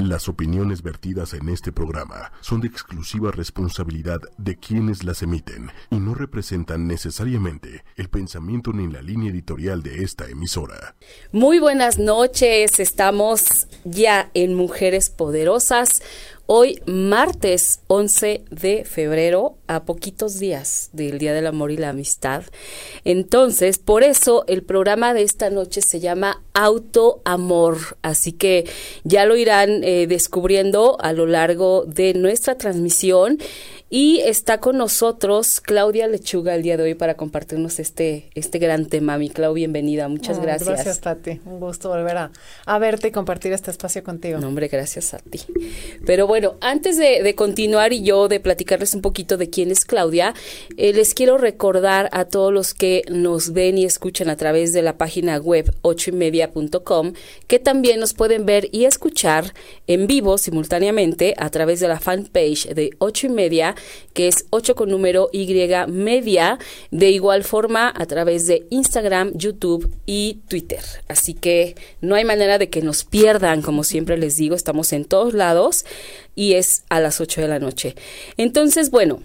Las opiniones vertidas en este programa son de exclusiva responsabilidad de quienes las emiten y no representan necesariamente el pensamiento ni la línea editorial de esta emisora. Muy buenas noches, estamos ya en Mujeres Poderosas. Hoy, martes 11 de febrero, a poquitos días del Día del Amor y la Amistad. Entonces, por eso el programa de esta noche se llama Auto Amor. Así que ya lo irán eh, descubriendo a lo largo de nuestra transmisión. Y está con nosotros Claudia Lechuga el día de hoy para compartirnos este, este gran tema. Mi Clau, bienvenida. Muchas gracias. Gracias, Tati. Un gusto volver a, a, verte y compartir este espacio contigo. No, hombre, gracias a ti. Pero bueno, antes de, de continuar y yo de platicarles un poquito de quién es Claudia, eh, les quiero recordar a todos los que nos ven y escuchan a través de la página web ochoymedia.com que también nos pueden ver y escuchar en vivo simultáneamente a través de la fanpage de ocho y media que es 8 con número Y media, de igual forma a través de Instagram, YouTube y Twitter. Así que no hay manera de que nos pierdan, como siempre les digo, estamos en todos lados y es a las 8 de la noche. Entonces, bueno,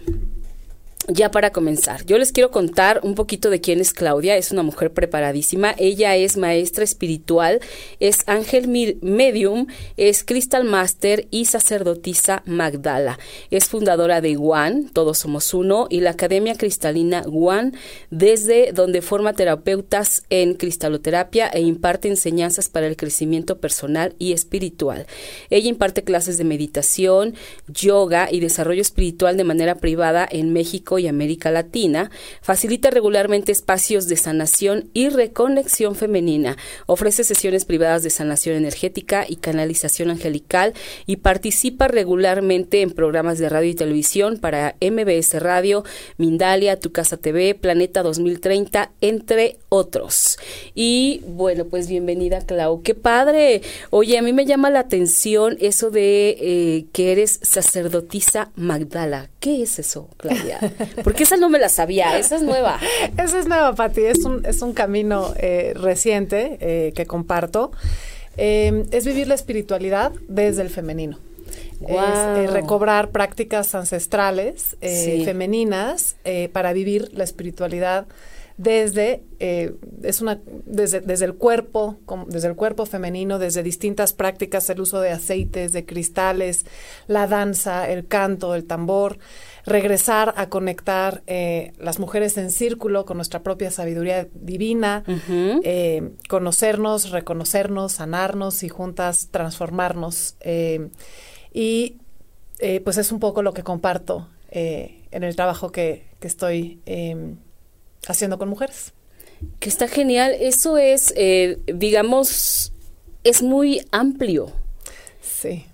ya para comenzar, yo les quiero contar un poquito de quién es Claudia. Es una mujer preparadísima. Ella es maestra espiritual, es ángel medium, es crystal master y sacerdotisa Magdala. Es fundadora de One, Todos Somos Uno, y la Academia Cristalina One, desde donde forma terapeutas en cristaloterapia e imparte enseñanzas para el crecimiento personal y espiritual. Ella imparte clases de meditación, yoga y desarrollo espiritual de manera privada en México y América Latina, facilita regularmente espacios de sanación y reconexión femenina, ofrece sesiones privadas de sanación energética y canalización angelical y participa regularmente en programas de radio y televisión para MBS Radio, Mindalia, Tu Casa TV, Planeta 2030, entre otros. Y bueno, pues bienvenida Clau, qué padre. Oye, a mí me llama la atención eso de eh, que eres sacerdotisa Magdala. ¿Qué es eso, Claudia? Porque esa no me la sabía, esa es nueva. esa es nueva, Pati, es un, es un camino eh, reciente eh, que comparto. Eh, es vivir la espiritualidad desde el femenino. Es recobrar prácticas ancestrales femeninas para vivir la espiritualidad desde es una desde, desde el cuerpo desde el cuerpo femenino desde distintas prácticas el uso de aceites de cristales la danza el canto el tambor regresar a conectar eh, las mujeres en círculo con nuestra propia sabiduría divina, eh, conocernos, reconocernos, sanarnos y juntas transformarnos. Eh, y pues es un poco lo que comparto en el trabajo que, que estoy haciendo con mujeres. Que está genial. Eso es, digamos, es muy amplio. Sí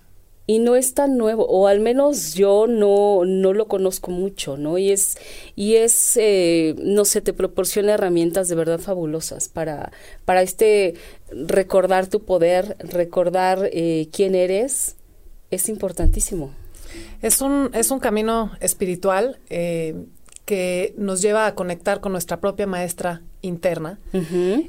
y no es tan nuevo o al menos yo no no lo conozco mucho no y es y es eh, no sé te proporciona herramientas de verdad fabulosas para para este recordar tu poder recordar eh, quién eres es importantísimo. Es un es un camino espiritual eh, que nos lleva a conectar con nuestra propia maestra interna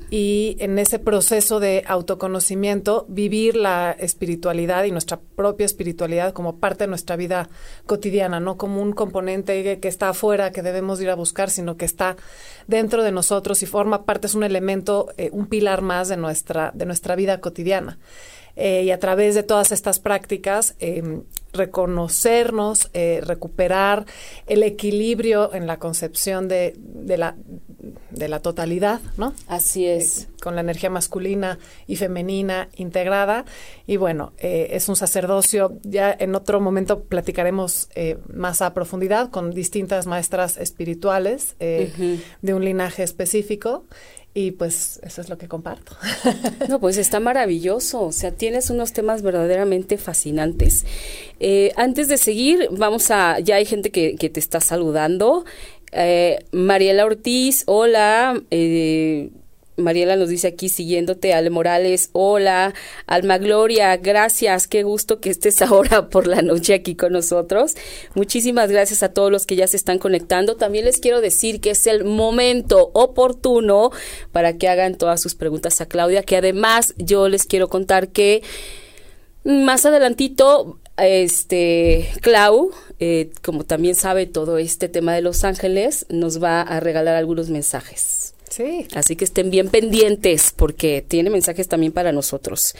y en ese proceso de autoconocimiento vivir la espiritualidad y nuestra propia espiritualidad como parte de nuestra vida cotidiana, no como un componente que está afuera que debemos ir a buscar, sino que está dentro de nosotros y forma parte, es un elemento, eh, un pilar más de nuestra, de nuestra vida cotidiana. Eh, y a través de todas estas prácticas em, reconocernos, eh, recuperar el equilibrio en la concepción de, de, la, de la totalidad, ¿no? Así es. Eh, con la energía masculina y femenina integrada. Y bueno, eh, es un sacerdocio, ya en otro momento platicaremos más a profundidad con distintas maestras espirituales de un linaje específico. Y pues eso es lo que comparto. No, pues está maravilloso. O sea, tienes unos temas verdaderamente fascinantes. Eh, antes de seguir, vamos a, ya hay gente que, que te está saludando. Eh, Mariela Ortiz, hola. Eh, Mariela nos dice aquí siguiéndote, Ale Morales, hola, Alma Gloria, gracias, qué gusto que estés ahora por la noche aquí con nosotros. Muchísimas gracias a todos los que ya se están conectando. También les quiero decir que es el momento oportuno para que hagan todas sus preguntas a Claudia, que además yo les quiero contar que Más adelantito, este, Clau, eh, como también sabe todo este tema de Los Ángeles, nos va a regalar algunos mensajes. Sí. Así que estén bien pendientes porque tiene mensajes también para nosotros.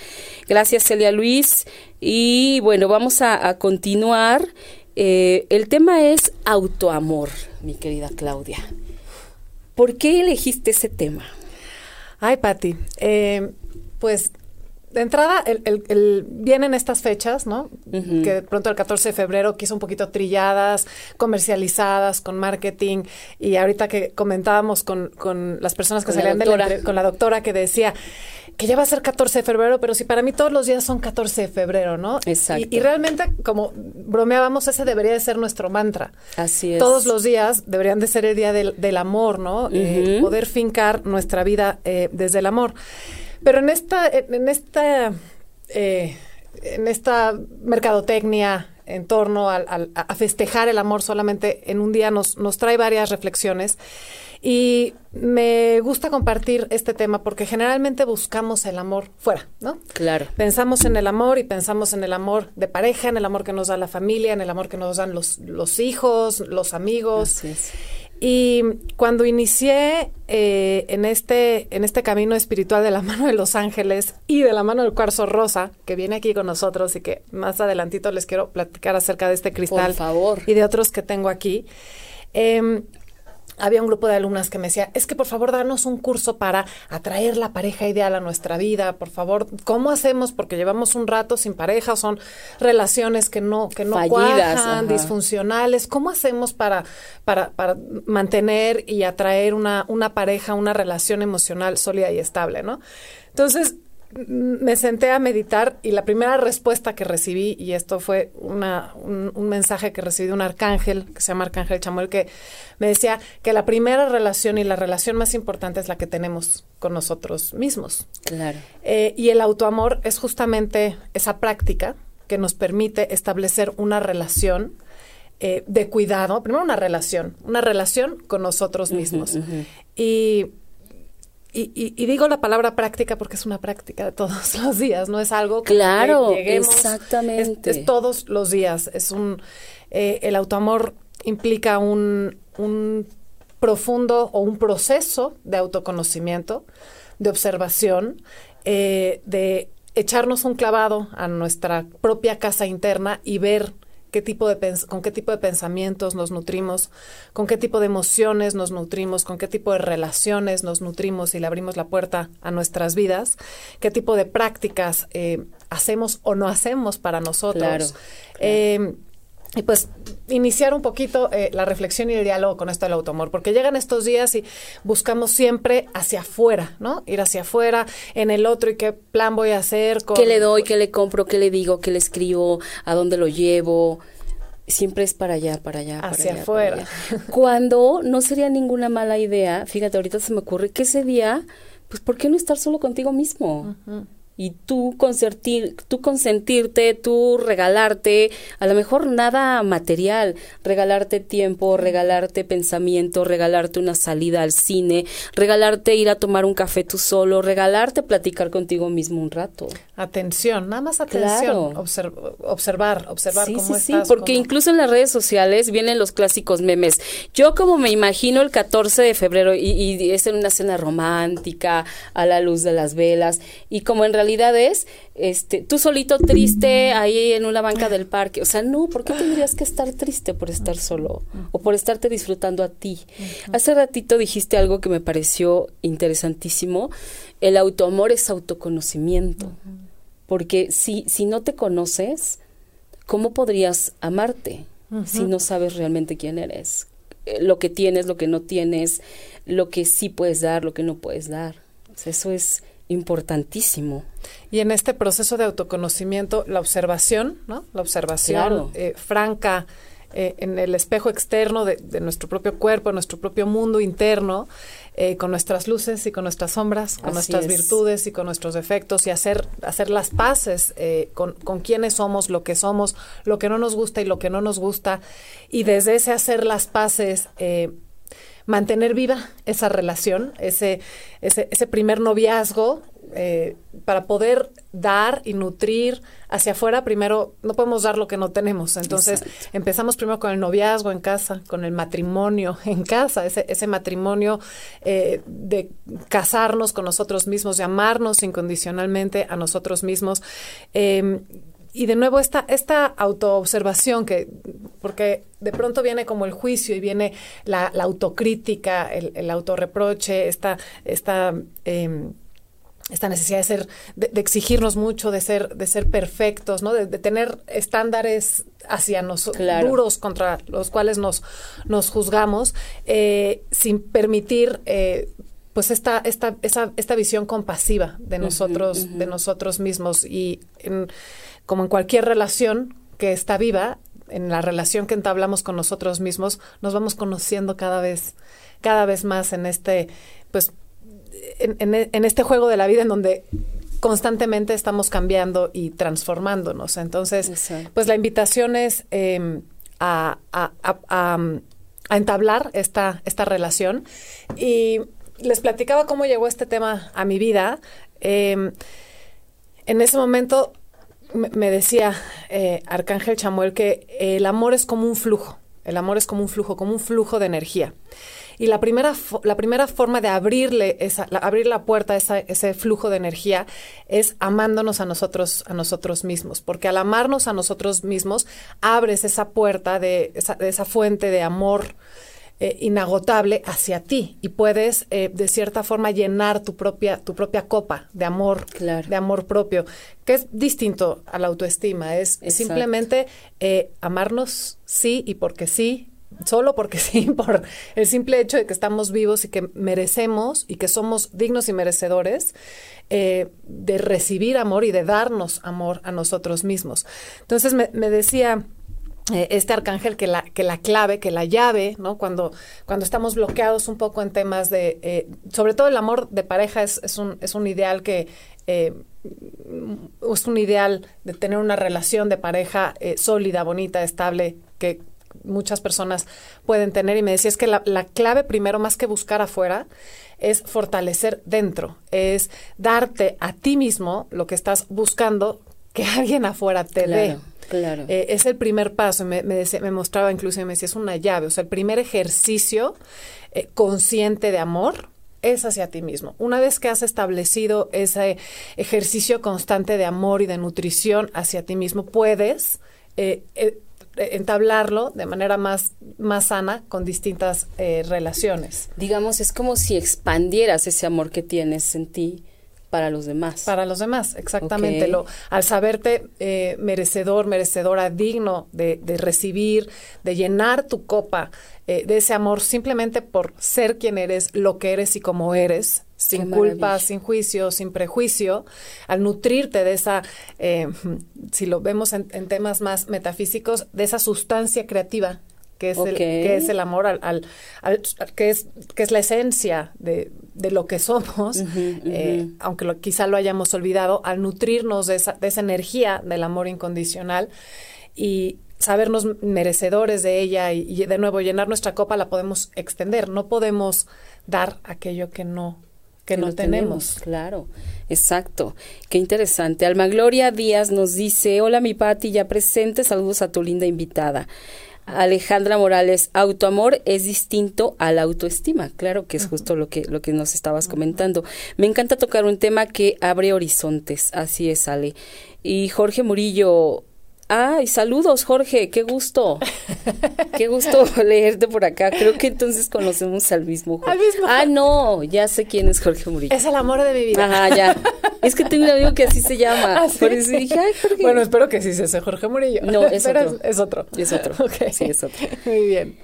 Gracias, Celia Luis. Y bueno, vamos a, continuar. Eh, el tema es autoamor, mi querida Claudia. ¿Por qué elegiste ese tema? Ay, Patti, eh, pues de entrada, el, el, vienen estas fechas, ¿no? Que de pronto el 14 de febrero quiso un poquito trilladas, comercializadas, con marketing. Y ahorita que comentábamos con, con las personas que salían de la, con la doctora que decía que ya va a ser 14 de febrero, pero si para mí todos los días son 14 de febrero, ¿no? Exacto. Y, realmente, como bromeábamos, ese debería de ser nuestro mantra. Así es. Todos los días deberían de ser el día del, del amor, ¿no? Eh, poder fincar nuestra vida eh, desde el amor. Pero en esta, en esta, eh, en esta mercadotecnia en torno a festejar el amor solamente en un día nos, nos trae varias reflexiones. Y me gusta compartir este tema porque generalmente buscamos el amor fuera, ¿no? Claro. Pensamos en el amor y pensamos en el amor de pareja, en el amor que nos da la familia, en el amor que nos dan los, los hijos, los amigos. Así es. Y cuando inicié eh, en, este, en este camino espiritual de la mano de los ángeles y de la mano del cuarzo rosa, que viene aquí con nosotros y que más adelantito les quiero platicar acerca de este cristal Por favor. y de otros que tengo aquí, eh, había un grupo de alumnas que me decía, es que por favor danos un curso para atraer la pareja ideal a nuestra vida, por favor, ¿cómo hacemos? Porque llevamos un rato sin pareja, son relaciones que no, que no cuajan, disfuncionales, ¿cómo hacemos para, para, para mantener y atraer una, una pareja, una relación emocional sólida y estable, ¿no? Entonces, me senté a meditar y la primera respuesta que recibí, y esto fue una, un, mensaje que recibí de un arcángel, que se llama Arcángel Chamuel, que me decía que la primera relación y la relación más importante es la que tenemos con nosotros mismos. Claro. Eh, y el autoamor es justamente esa práctica que nos permite establecer una relación eh, de cuidado, primero una relación, una relación con nosotros mismos. Y y, digo la palabra práctica porque es una práctica de todos los días, no es algo que claro, exactamente. Es, todos los días. Es un eh, el autoamor implica un, un profundo o un proceso de autoconocimiento, de observación, eh, de echarnos un clavado a nuestra propia casa interna y ver qué tipo de con qué tipo de pensamientos nos nutrimos, con qué tipo de emociones nos nutrimos, con qué tipo de relaciones nos nutrimos y le abrimos la puerta a nuestras vidas, qué tipo de prácticas eh, hacemos o no hacemos para nosotros. Eh, y pues iniciar un poquito eh, la reflexión y el diálogo con esto del automor, porque llegan estos días y buscamos siempre hacia afuera, ¿no? Ir hacia afuera, en el otro y qué plan voy a hacer. ¿Qué le doy? ¿Qué le compro? ¿Qué le digo? ¿Qué le escribo? ¿A dónde lo llevo? Siempre es para allá, para allá. Hacia afuera. Cuando no sería ninguna mala idea, fíjate, ahorita se me ocurre que ese día, pues, ¿por qué no estar solo contigo mismo? Y tú consentir, tú consentirte, tú regalarte, a lo mejor nada material, regalarte tiempo, regalarte pensamiento, regalarte una salida al cine, regalarte ir a tomar un café tú solo, regalarte platicar contigo mismo un rato. Atención, nada más atención, observar, observar sí, cómo sí, Sí, porque incluso en las redes sociales vienen los clásicos memes. Yo como me imagino el 14 de febrero y, y es en una cena romántica, a la luz de las velas, y como en realidad es este, tú solito triste ahí en una banca del parque. O sea, no, ¿por qué tendrías que estar triste por estar solo o por estarte disfrutando a ti? Hace ratito dijiste algo que me pareció interesantísimo. El autoamor es autoconocimiento. Porque si, si no te conoces, ¿cómo podrías amarte si no sabes realmente quién eres? Eh, lo que tienes, lo que no tienes, lo que sí puedes dar, lo que no puedes dar. eso es importantísimo. Y en este proceso de autoconocimiento, la observación, ¿no? La observación eh, franca eh, en el espejo externo de, nuestro propio cuerpo, nuestro propio mundo interno, eh, con nuestras luces y con nuestras sombras, con nuestras virtudes y con nuestros defectos, y hacer, hacer las paces con, con quiénes somos, lo que somos, lo que no nos gusta y lo que no nos gusta. Y desde ese hacer las paces, mantener viva esa relación, ese, ese, ese primer noviazgo, eh, para poder dar y nutrir hacia afuera, primero no podemos dar lo que no tenemos. Entonces empezamos primero con el noviazgo en casa, con el matrimonio en casa, ese, ese matrimonio eh, de casarnos con nosotros mismos, de amarnos incondicionalmente a nosotros mismos. Em, y de nuevo esta, esta autoobservación que, porque de pronto viene como el juicio y viene la, autocrítica, el, el, autorreproche, esta, esta em, esta necesidad de ser, de, exigirnos mucho, de ser, de ser perfectos, ¿no? De, tener estándares hacia nosotros, duros contra los cuales nos, nos juzgamos, eh, sin permitir eh, pues esta, esta, esa, esta visión compasiva de nosotros, de nosotros mismos. Y como en cualquier relación que está viva, en la relación que entablamos con nosotros mismos, nos vamos conociendo cada vez, cada vez más en este, pues en, este juego de la vida en donde constantemente estamos cambiando y transformándonos. Entonces, pues la invitación es em, a, entablar esta, esta relación. Y les platicaba cómo llegó este tema a mi vida. Em, en ese momento me decía eh, Arcángel Chamuel que el amor es como un flujo. El amor es como un flujo, como un flujo de energía. Y la primera, la primera forma de abrirle esa, abrir la puerta a ese flujo de energía es amándonos a nosotros, a nosotros mismos. Porque al amarnos a nosotros mismos, abres esa puerta de esa, de esa fuente de amor eh, inagotable hacia ti y puedes eh, de cierta forma llenar tu propia tu propia copa de amor de amor propio que es distinto a la autoestima. Es simplemente eh, amarnos sí y porque sí solo porque sí, por el simple hecho de que estamos vivos y que merecemos y que somos dignos y merecedores de recibir amor y de darnos amor a nosotros mismos. Entonces me, decía este arcángel que la, que la clave, que la llave, ¿no? Cuando, cuando estamos bloqueados un poco en temas de, eh, sobre todo el amor de pareja es, es, un, es un ideal que es un ideal de tener una relación de pareja sólida, bonita, estable, que muchas personas pueden tener. Y me decía, es que la, clave primero, más que buscar afuera, es fortalecer dentro, es darte a ti mismo lo que estás buscando que alguien afuera te dé. Claro. Eh, es el primer paso. Me, me, decía, me mostraba incluso y me decía, es una llave. O sea, el primer ejercicio eh, consciente de amor es hacia ti mismo. Una vez que has establecido ese ejercicio constante de amor y de nutrición hacia ti mismo, puedes eh, entablarlo de manera más, más sana con distintas relaciones. Digamos, es como si expandieras ese amor que tienes en ti para los demás. Para los demás, exactamente. Lo, al saberte eh, merecedor, merecedora, digno de, de, recibir, de llenar tu copa eh, de ese amor simplemente por ser quien eres, lo que eres y como eres, sin culpa, sin juicio, sin prejuicio, al nutrirte de esa, eh, si lo vemos en, temas más metafísicos, de esa sustancia creativa que es, el, que es el amor al, al, que es que es la esencia de, de lo que somos, eh, aunque lo, quizá lo hayamos olvidado, al nutrirnos de esa, de esa energía del amor incondicional y sabernos merecedores de ella y, y de nuevo llenar nuestra copa la podemos extender, no podemos dar aquello que no que, no tenemos. Claro, exacto. Qué interesante. Alma Gloria Díaz nos dice, hola mi Pati, ya presente, saludos a tu linda invitada. Alejandra Morales, autoamor es distinto a la autoestima. Claro que es justo lo que, lo que nos estabas comentando. Me encanta tocar un tema que abre horizontes. Así es, Ale. Y Jorge Murillo, Ay, saludos, Jorge, qué gusto. qué gusto leerte por acá. Creo que entonces conocemos al mismo Jorge. Ah, no, ya sé quién es Jorge Murillo. Es el amor de mi vida. Ajá, ya. Es que tengo un amigo que así se llama. ¿Ah, Por eso dije, ay, Jorge. Bueno, espero que sí sea ese Jorge Murillo. No, es otro. Es, otro. Es otro. Sí, es otro. Muy bien.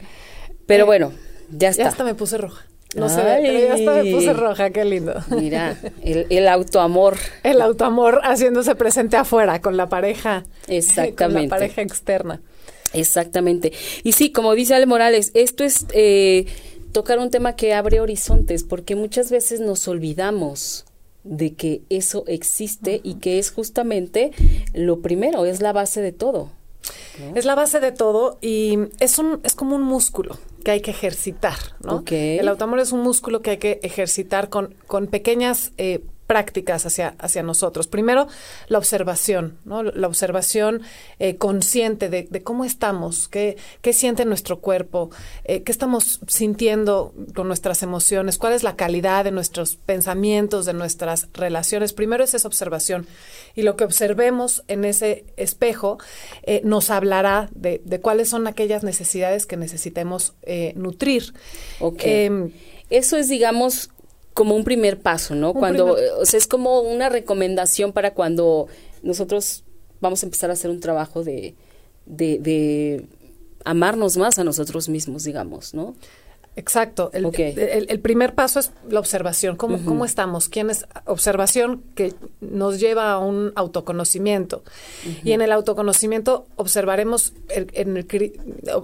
Pero eh, bueno, ya está. Ya hasta me puse roja. No sé, pero ya hasta me puse roja, qué lindo. Mira, el, el autoamor. El autoamor haciéndose presente afuera, con la pareja. Exactamente. Con la pareja externa. Exactamente. Y sí, como dice Ale Morales, esto es eh, tocar un tema que abre horizontes, porque muchas veces nos olvidamos de que eso existe y que es justamente lo primero, es la base de todo. Es la base de todo y es un es como un músculo que hay que ejercitar, ¿no? Ok. El autoamor es un músculo que hay que ejercitar con, con pequeñas eh, prácticas hacia, hacia nosotros. Primero, la observación, ¿no? La observación eh, consciente de, de cómo estamos, qué, qué siente nuestro cuerpo, eh, qué estamos sintiendo con nuestras emociones, cuál es la calidad de nuestros pensamientos, de nuestras relaciones. Primero es esa observación. Y lo que observemos en ese espejo eh, nos hablará de, de cuáles son aquellas necesidades que necesitemos eh, nutrir. Ok. Em, Eso es, digamos, como un primer paso, ¿no? Cuando, primer- eh, o sea, es como una recomendación para cuando nosotros vamos a empezar a hacer un trabajo de, de, de amarnos más a nosotros mismos, digamos, ¿no? Exacto. El, el- el primer paso es la observación. ¿Cómo, cómo estamos? ¿Quién es? Observación que nos lleva a un autoconocimiento. Y en el autoconocimiento observaremos, el- en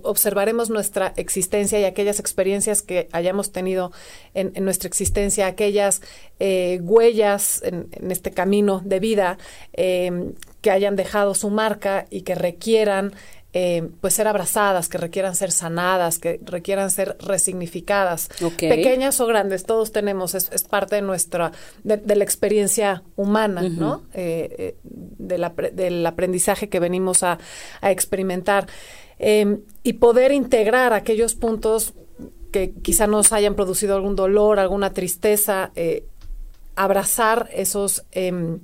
observaremos nuestra existencia y aquellas experiencias que hayamos tenido en, en nuestra existencia, aquellas eh, huellas en, en este camino de vida eh, que hayan dejado su marca y que requieran eh, pues ser abrazadas, que requieran ser sanadas, que requieran ser resignificadas, pequeñas o grandes, todos tenemos, es, es parte de nuestra, de, de la experiencia humana, ¿no? Eh, eh, del, apre- del aprendizaje que venimos a, a experimentar. Eh, y poder integrar aquellos puntos que quizá nos hayan producido algún dolor, alguna tristeza, abrazar esos... em,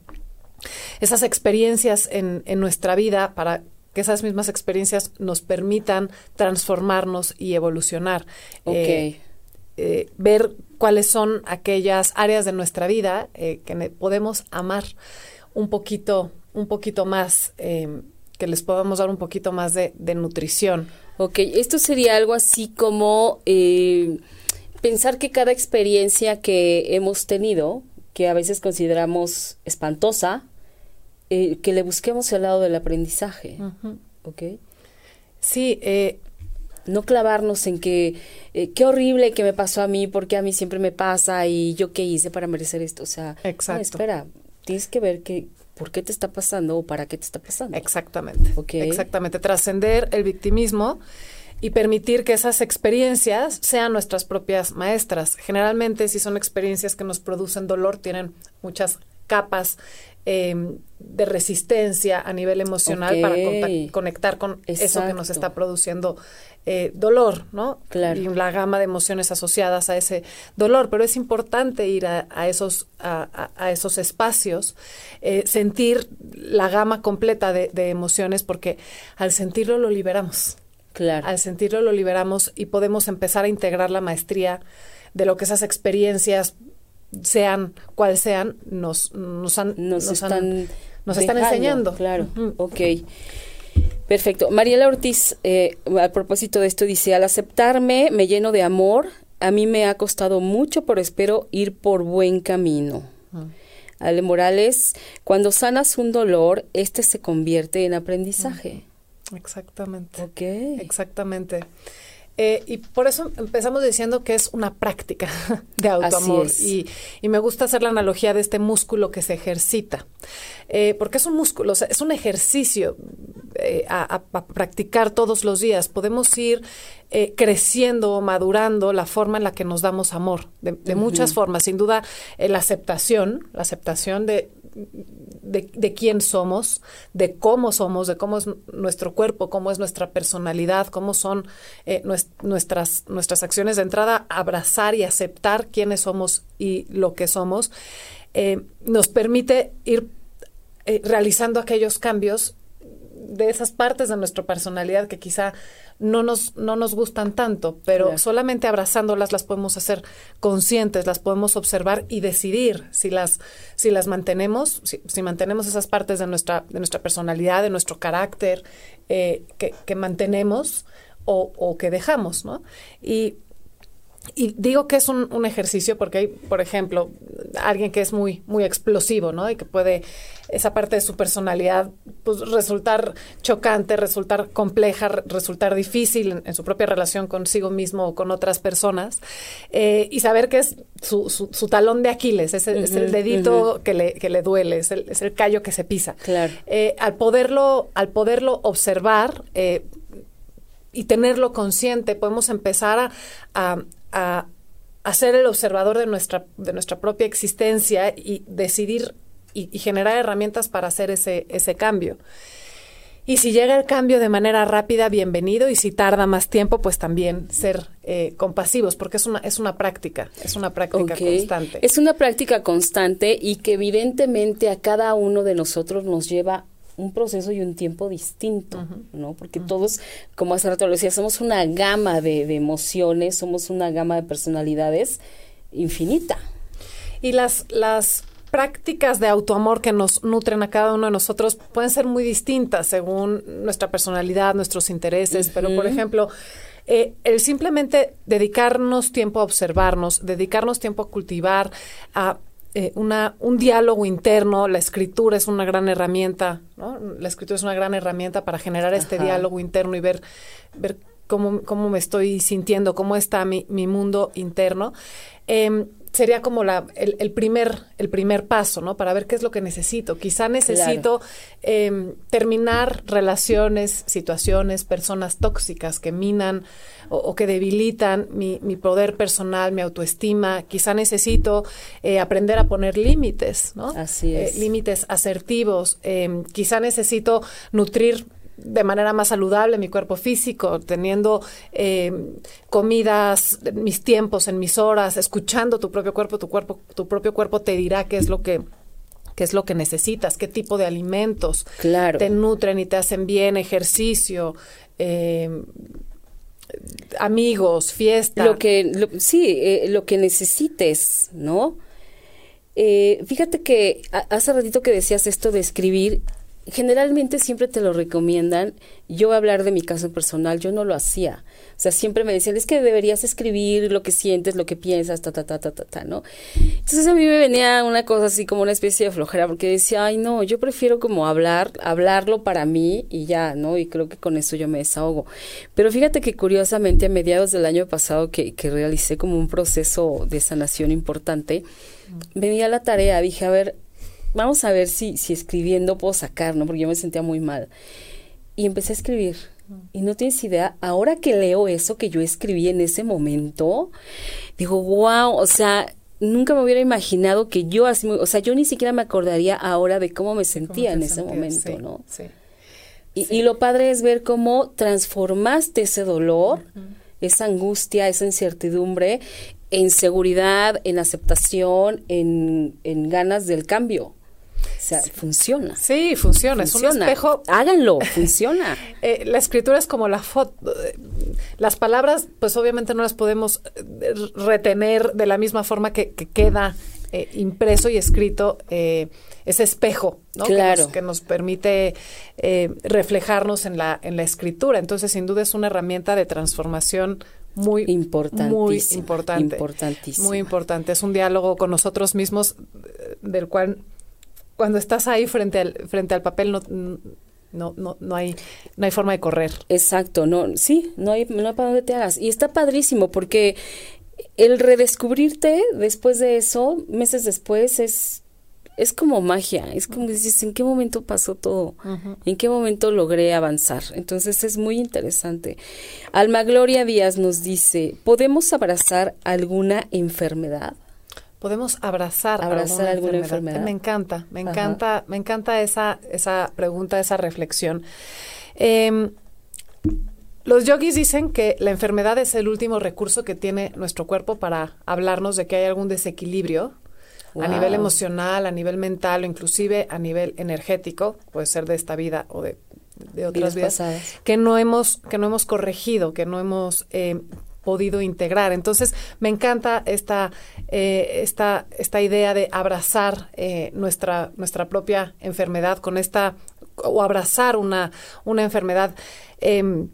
esas experiencias en, en nuestra vida para que esas mismas experiencias nos permitan transformarnos y evolucionar. Eh, eh, ver cuáles son aquellas áreas de nuestra vida eh, que podemos amar un poquito, un poquito más, que les podamos dar un poquito más de, de nutrición. Ok, esto sería algo así como eh, pensar que cada experiencia que hemos tenido, que a veces consideramos espantosa, eh, que le busquemos el lado del aprendizaje, ¿ok? Sí, eh, No clavarnos en que eh, qué horrible que me pasó a mí, porque a mí siempre me pasa y yo qué hice para merecer esto. O sea, no, Exacto. espera, tienes que ver que, por qué te está pasando o para qué te está pasando. Exactamente. Exactamente. Trascender el victimismo y permitir que esas experiencias sean nuestras propias maestras. Generalmente, si son experiencias que nos producen dolor, tienen muchas capas eh, de resistencia a nivel emocional para conectar con eso que nos está produciendo eh, dolor, ¿no? Claro. Y la gama de emociones asociadas a ese dolor. Pero es importante ir a, a esos, a esos espacios, eh, sentir la gama completa de, de emociones, porque al sentirlo lo liberamos. Claro. Al sentirlo lo liberamos y podemos empezar a integrar la maestría de lo que esas experiencias sean cual sean, nos, nos han, nos, están nos están enseñando. Claro, Ujú. ok. Perfecto. Mariela Ortiz, eh, a propósito de esto, dice, al aceptarme me lleno de amor, a mí me ha costado mucho, pero espero ir por buen camino. Ale Morales, cuando sanas un dolor, este se convierte en aprendizaje. Exactamente. Ok. Exactamente. Eh, y por eso empezamos diciendo que es una práctica de autoamor. Y, y me gusta hacer la analogía de este músculo que se ejercita. Eh, porque es un músculo, o sea, es un ejercicio eh, a, practicar todos los días. Podemos ir eh, creciendo, madurando la forma en la que nos damos amor, de, de muchas formas. Sin duda, la aceptación, la aceptación de, de, de quién somos, de cómo somos, de cómo es nuestro cuerpo, cómo es nuestra personalidad, cómo son eh, nues- nuestras, nuestras acciones. De entrada, abrazar y aceptar quiénes somos y lo que somos, eh, nos permite ir eh, realizando aquellos cambios de esas partes de nuestra personalidad que quizá no nos, no nos gustan tanto, pero solamente abrazándolas las podemos hacer conscientes, las podemos observar y decidir si las, si las mantenemos, si, si mantenemos esas partes de nuestra, de nuestra personalidad, de nuestro carácter eh, que, que mantenemos o, o que dejamos, ¿no? Y y digo que es un, un ejercicio porque hay, por ejemplo, alguien que es muy, muy explosivo, ¿no? Y que puede esa parte de su personalidad pues, resultar chocante, resultar compleja, re- resultar difícil en, en su propia relación consigo mismo o con otras personas. Eh, y saber que es su, su, su talón de Aquiles, es el, es el Ujú, dedito que, le, que le duele, es el, es el callo que se pisa. Claro. Eh, al poderlo, al poderlo observar, eh, y tenerlo consciente, podemos empezar a, a, ser el observador de nuestra, de nuestra propia existencia y decidir y, generar herramientas para hacer ese, ese cambio. Y si llega el cambio de manera rápida, bienvenido, y si tarda más tiempo, pues también ser eh, compasivos, porque es una, es una práctica, es una práctica constante. Es una práctica constante y que evidentemente a cada uno de nosotros nos lleva un proceso y un tiempo distinto, ¿no? Porque todos, como hace rato lo decía, somos una gama de, de emociones, somos una gama de personalidades infinita. Y las, las prácticas de autoamor que nos nutren a cada uno de nosotros pueden ser muy distintas según nuestra personalidad, nuestros intereses, pero por ejemplo, eh, el simplemente dedicarnos tiempo a observarnos, dedicarnos tiempo a cultivar, a eh, una, un diálogo interno, la escritura es una gran herramienta, ¿no? La escritura es una gran herramienta para generar este diálogo interno y ver, ver cómo, cómo me estoy sintiendo, cómo está mi, mi mundo interno. Eh, sería como la, el, primer, el primer paso, ¿no? Para ver qué es lo que necesito. Quizá necesito em, terminar relaciones, situaciones, personas tóxicas que minan o, que debilitan mi, mi, poder personal, mi autoestima. Quizá necesito eh, aprender a poner límites, ¿no? Así es. Eh, límites asertivos. Em, quizá necesito nutrir de manera más saludable mi cuerpo físico, teniendo eh, comidas, mis tiempos, en mis horas, escuchando tu propio cuerpo, tu cuerpo, tu propio cuerpo te dirá qué es lo que qué es lo que necesitas, qué tipo de alimentos te nutren y te hacen bien, ejercicio, eh, amigos, fiesta. Lo que, sí, eh, lo que necesites, ¿no? fíjate que hace ratito que decías esto de escribir, generalmente siempre te lo recomiendan. Yo voy a hablar de mi caso personal, yo no lo hacía. O sea, siempre me decían, es que deberías escribir lo que sientes, lo que piensas, ta, ta, ta, ta, ta, ta, ¿no? Entonces a mí me venía una cosa así como una especie de flojera, porque decía, ay, no, yo prefiero como hablar, hablarlo para mí y ya, ¿no? Y creo que con eso yo me desahogo. Pero fíjate que curiosamente a mediados del año pasado que, que realicé como un proceso de sanación importante, venía la tarea, dije, a ver, vamos a ver si, si escribiendo puedo sacar, ¿no? Porque yo me sentía muy mal. Y empecé a escribir. Y no tienes idea, ahora que leo eso que yo escribí en ese momento, digo, wow, o sea, nunca me hubiera imaginado que yo así, o sea, yo ni siquiera me acordaría ahora de cómo me sentía en ese momento, ¿no? Sí. Y, y, lo padre es ver cómo transformaste ese dolor, esa angustia, esa incertidumbre en seguridad, en aceptación, en, en ganas del cambio. O sea, funciona. Sí, funciona. Es un espejo. Háganlo, funciona. Eh, la escritura es como la foto. Las palabras, pues obviamente no las podemos eh, retener de la misma forma que, queda eh, impreso y escrito ese espejo, ¿no? Claro. Que nos, permite reflejarnos en la, en la escritura. Entonces, sin duda es una herramienta de transformación muy muy importante muy importante es un diálogo con nosotros mismos del cual cuando estás ahí frente al, frente al papel no, no, no, no hay, no hay forma de correr. Exacto, no, sí, no hay, no hay para dónde te hagas. Y está padrísimo porque el redescubrirte después de eso, meses después, es, es como magia. Es como dices, ¿en qué momento pasó todo? ¿En qué momento logré avanzar? Entonces es muy interesante. Alma Gloria Díaz nos dice, ¿podemos abrazar alguna enfermedad? Podemos abrazar, abrazar alguna, enfermedad. Me encanta, me encanta, me encanta esa, esa pregunta, esa reflexión. Em, los yogis dicen que la enfermedad es el último recurso que tiene nuestro cuerpo para hablarnos de que hay algún desequilibrio a nivel emocional, a nivel mental o inclusive a nivel energético, puede ser de esta vida o de, otras vidas, que no hemos que no hemos corregido, que no hemos eh, podido integrar. Entonces, me encanta esta, eh, esta, esta idea de abrazar eh, nuestra, nuestra propia enfermedad con esta, o abrazar una, una enfermedad. Em,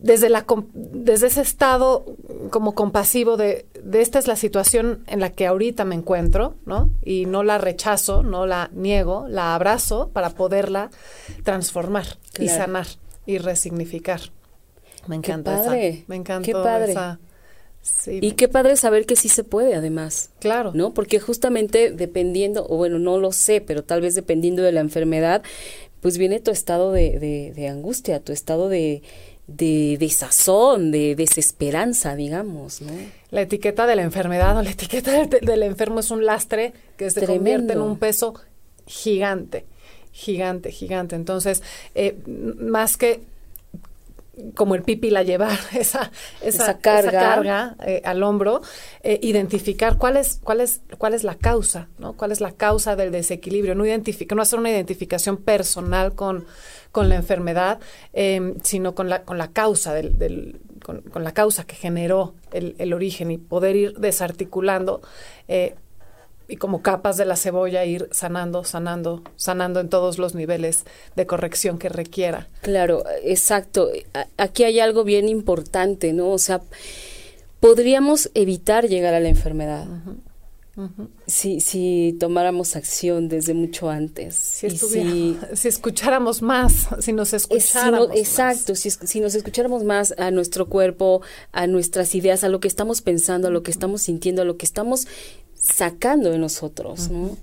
desde, la, desde ese estado como compasivo de, de, esta es la situación en la que ahorita me encuentro, ¿no? Y no la rechazo, no la niego, la abrazo para poderla transformar y sanar y resignificar. Me encanta. Qué padre. me encanta. Qué padre. y qué padre saber que sí se puede, además. Claro. ¿No? Porque justamente dependiendo, o bueno, no lo sé, pero tal vez dependiendo de la enfermedad, pues viene tu estado de, de, angustia, tu estado de, de desazón, de desesperanza, digamos, ¿no? La etiqueta de la enfermedad o la etiqueta del, enfermo es un lastre que se convierte en un peso gigante, gigante, gigante. Entonces, eh, más que como el pipi la llevar esa, esa, carga, eh, al hombro, eh, identificar cuál es, cuál es, cuál es la causa, ¿no? Cuál es la causa del desequilibrio, no no hacer una identificación personal con, con la enfermedad, em, sino con la, con la causa del, del con, con, la causa que generó el, el, origen y poder ir desarticulando eh, y como capas de la cebolla ir sanando, sanando, sanando en todos los niveles de corrección que requiera. Claro, exacto. Aquí hay algo bien importante, ¿no? O sea, podríamos evitar llegar a la enfermedad. Si, si tomáramos acción desde mucho antes. Si, si, si, escucháramos más, si nos escucháramos. exacto, Si, si nos escucháramos más a nuestro cuerpo, a nuestras ideas, a lo que estamos pensando, a lo que estamos sintiendo, a lo que estamos sacando de nosotros, ¿no?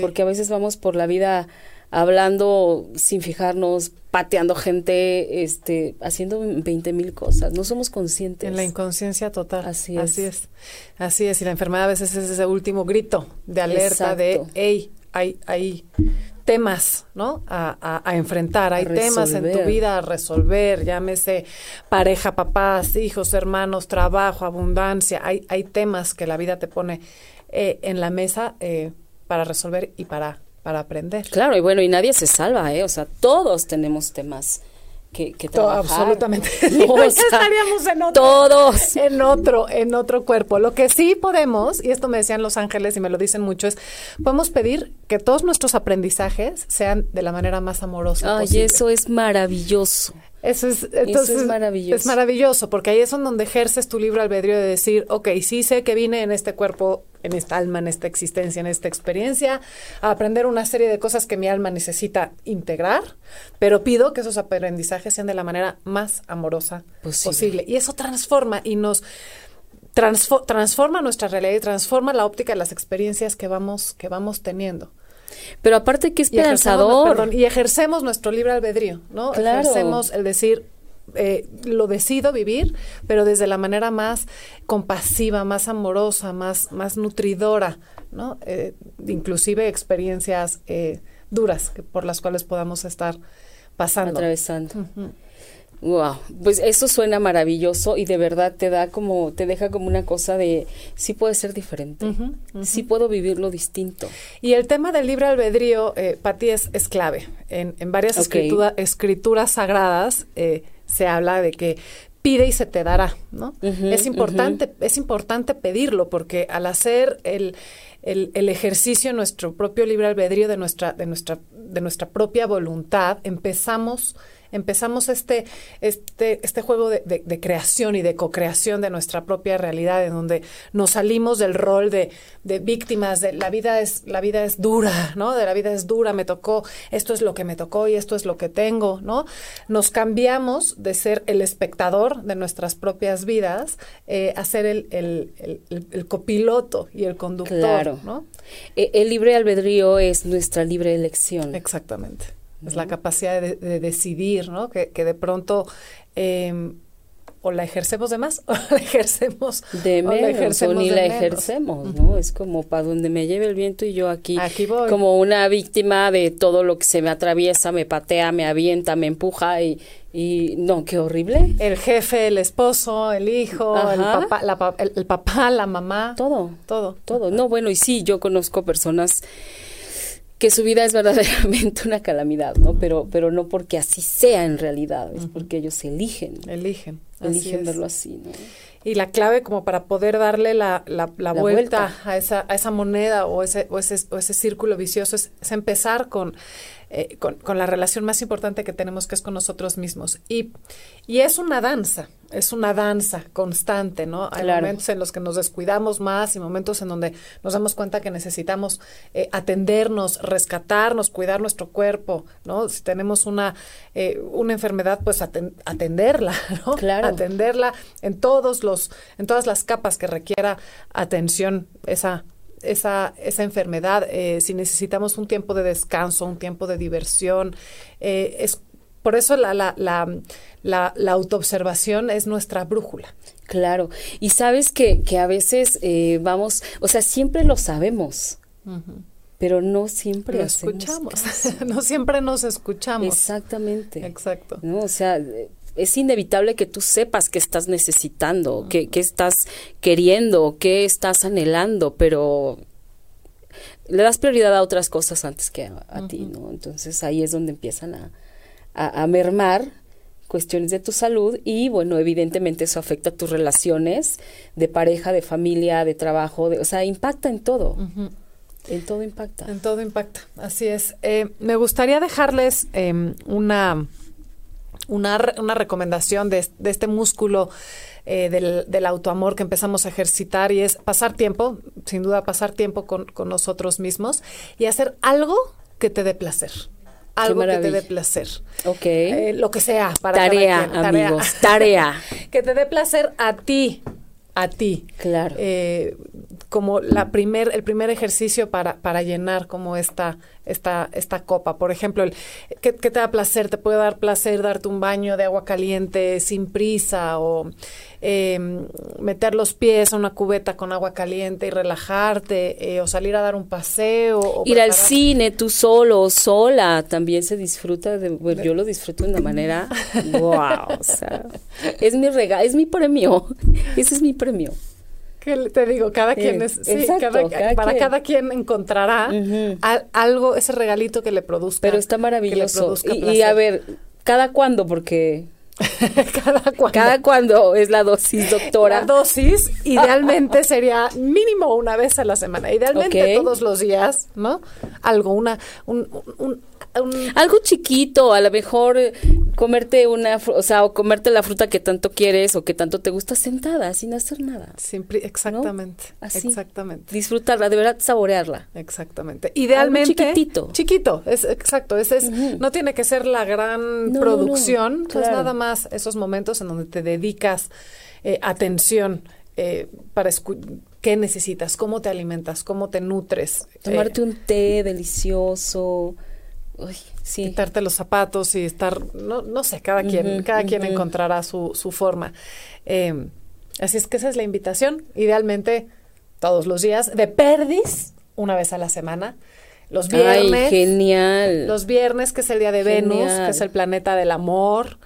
Porque a veces vamos por la vida hablando sin fijarnos, pateando gente, este, haciendo 20 mil cosas. No somos conscientes. En la inconsciencia total. Así es. Así es. Así es. Y la enfermedad a veces es ese último grito de alerta de, hey, hay, hay temas, ¿no? A, a, enfrentar. Hay temas en tu vida a resolver. Llámese pareja, papás, hijos, hermanos, trabajo, abundancia. Hay, hay temas que la vida te pone eh, en la mesa eh, para resolver y para, para aprender. Claro, y bueno, y nadie se salva, ¿eh? O sea, todos tenemos temas que, que trabajar. absolutamente. No, estaríamos en otro, todos. En otro, en otro cuerpo. Lo que sí podemos, y esto me decían los ángeles y me lo dicen mucho, es podemos pedir que todos nuestros aprendizajes sean de la manera más amorosa Ay, eso es maravilloso. Eso es, entonces, es maravilloso. Es maravilloso, porque ahí es donde ejerces tu libre albedrío de decir, ok, sí sé que vine en este cuerpo, en esta alma, en esta existencia, en esta experiencia, a aprender una serie de cosas que mi alma necesita integrar, pero pido que esos aprendizajes sean de la manera más amorosa posible. Y eso transforma y nos transforma nuestra realidad y transforma la óptica de las experiencias que vamos, que vamos teniendo. Pero aparte que es esperanzador. Y ejercemos, nuestro libre albedrío, ¿no? Ejercemos el decir, eh, lo decido vivir, pero desde la manera más compasiva, más amorosa, más, más nutridora, ¿no? Eh, inclusive experiencias eh, duras que, por las cuales podamos estar pasando. Atravesando. Wow, pues eso suena maravilloso y de verdad te da como, te deja como una cosa de sí puede ser diferente, sí puedo vivirlo distinto. Y el tema del libre albedrío, eh, Pati, es, es clave. En, en varias escrituras sagradas eh, se habla de que pide y se te dará, ¿no? es importante, es importante pedirlo porque al hacer el, el, el, ejercicio nuestro propio libre albedrío de nuestra, de nuestra, de nuestra propia voluntad, empezamos empezamos este, este, este juego de, de, creación y de co-creación de nuestra propia realidad, en donde nos salimos del rol de, de, víctimas, de la vida es, la vida es dura, ¿no? De la vida es dura, me tocó, esto es lo que me tocó y esto es lo que tengo, ¿no? Nos cambiamos de ser el espectador de nuestras propias vidas eh, a ser el, el, el, copiloto y el conductor, claro. ¿no? E, el libre albedrío es nuestra libre elección. Exactamente es la capacidad de, decidir, ¿no? Que, que de pronto eh, o la ejercemos de más o la ejercemos de menos o, ni la ejercemos, ¿no? Es como para donde me lleve el viento y yo aquí, aquí voy. como una víctima de todo lo que se me atraviesa, me patea, me avienta, me empuja y, y no, qué horrible. El jefe, el esposo, el hijo, el papá, la, el papá, la mamá. Todo. Todo. Todo. No, bueno, y sí, yo conozco personas que su vida es verdaderamente una calamidad, ¿no? Pero, pero no porque así sea en realidad, es porque ellos eligen. Eligen. Eligen verlo así, ¿no? Y la clave como para poder darle la, la, la, vuelta, A, esa, a esa moneda o ese, o ese, o ese círculo vicioso es empezar con eh, con, con, la relación más importante que tenemos, que es con nosotros mismos. Y, y es una danza, es una danza constante, ¿no? Hay momentos en los que nos descuidamos más y momentos en donde nos damos cuenta que necesitamos eh, atendernos, rescatarnos, cuidar nuestro cuerpo, ¿no? Si tenemos una, eh, una enfermedad, pues atenderla, ¿no? Claro. Atenderla en todos los, en todas las capas que requiera atención esa esa, esa enfermedad, eh, si necesitamos un tiempo de descanso, un tiempo de diversión, eh, es por eso la, la, la, la, la autoobservación es nuestra brújula. Claro, y sabes que, que a veces eh, vamos, o sea, siempre lo sabemos, pero no siempre lo escuchamos, no siempre nos escuchamos. Exactamente. Exacto. ¿no? O sea, es inevitable que tú sepas que estás necesitando, que, que estás queriendo, que estás anhelando, pero le das prioridad a otras cosas antes que a, ti, ¿no? Entonces ahí es donde empiezan a, a, mermar cuestiones de tu salud y bueno, evidentemente eso afecta a tus relaciones de pareja, de familia, de trabajo, de, o sea, impacta en todo. En todo impacta. En todo impacta, así es. Eh, me gustaría dejarles em, una, una, una, recomendación de, de este músculo eh, del, del, autoamor que empezamos a ejercitar y es pasar tiempo, sin duda pasar tiempo con, con nosotros mismos y hacer algo que te dé placer algo que te dé placer. Ok. Eh, lo que sea para tarea, cada quien. amigos, tarea. que te dé placer a ti, a ti. Claro. Eh, como la primer, el primer ejercicio para, para llenar como esta, esta, esta copa. Por ejemplo, el, ¿qué, te da placer? Te puede dar placer darte un baño de agua caliente sin prisa o eh, meter los pies a una cubeta con agua caliente y relajarte eh, o salir a dar un paseo. O Ir al cine tú solo o sola también se disfruta. De, yo lo disfruto de una manera wow. O sea, es mi regalo, es mi premio. Ese es mi premio te digo, cada quien es, sí, para cada quien encontrará algo, ese regalito que le produzca. Pero está maravilloso. Y, a ver, ¿cada cuándo? Porque cada cuándo. Cada cuándo es la dosis, doctora. La dosis idealmente sería mínimo una vez a la semana. Idealmente todos los días, ¿no? Algo, una, un, un, algo chiquito, a lo mejor eh, comerte una, o sea, o comerte la fruta que tanto quieres o que tanto te gusta sentada, sin hacer nada. exactamente. Así. Exactamente. Disfrutarla, de verdad saborearla. Exactamente. Idealmente. chiquitito. Chiquito, es exacto. Ese es, no tiene que ser la gran producción, es nada más esos momentos en donde te dedicas eh, atención eh, para qué necesitas, cómo te alimentas, cómo te nutres. Tomarte un té delicioso quitarte los zapatos y estar, no, no sé, cada quien, cada quien encontrará su, su forma. Em, así es que esa es la invitación, idealmente todos los días, de perdis, una vez a la semana. Los viernes. genial. Los viernes, que es el día de Venus, que es el planeta del amor.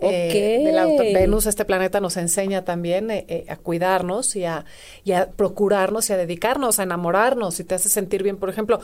Eh, Venus, este planeta nos enseña también eh, eh, a cuidarnos y a, y a procurarnos y a dedicarnos, a enamorarnos y te hace sentir bien. Por ejemplo,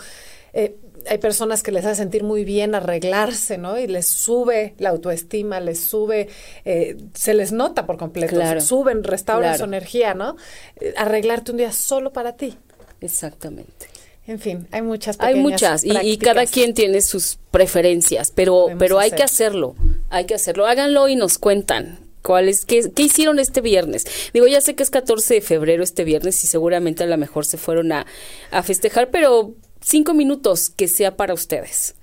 eh, hay personas que les hace sentir muy bien arreglarse, ¿no? Y les sube la autoestima, les sube, eh, se les nota por completo, suben, restauran su energía, ¿no? Eh, arreglarte un día solo para ti. Exactamente. En fin, hay muchas Hay muchas y, cada quien tiene sus preferencias, pero pero hay que hacerlo, hay que hacerlo. Háganlo y nos cuentan. ¿Cuáles, qué, qué, hicieron este viernes? Digo, ya sé que es 14 de febrero este viernes y seguramente a lo mejor se fueron a, a festejar, pero cinco minutos que sea para ustedes,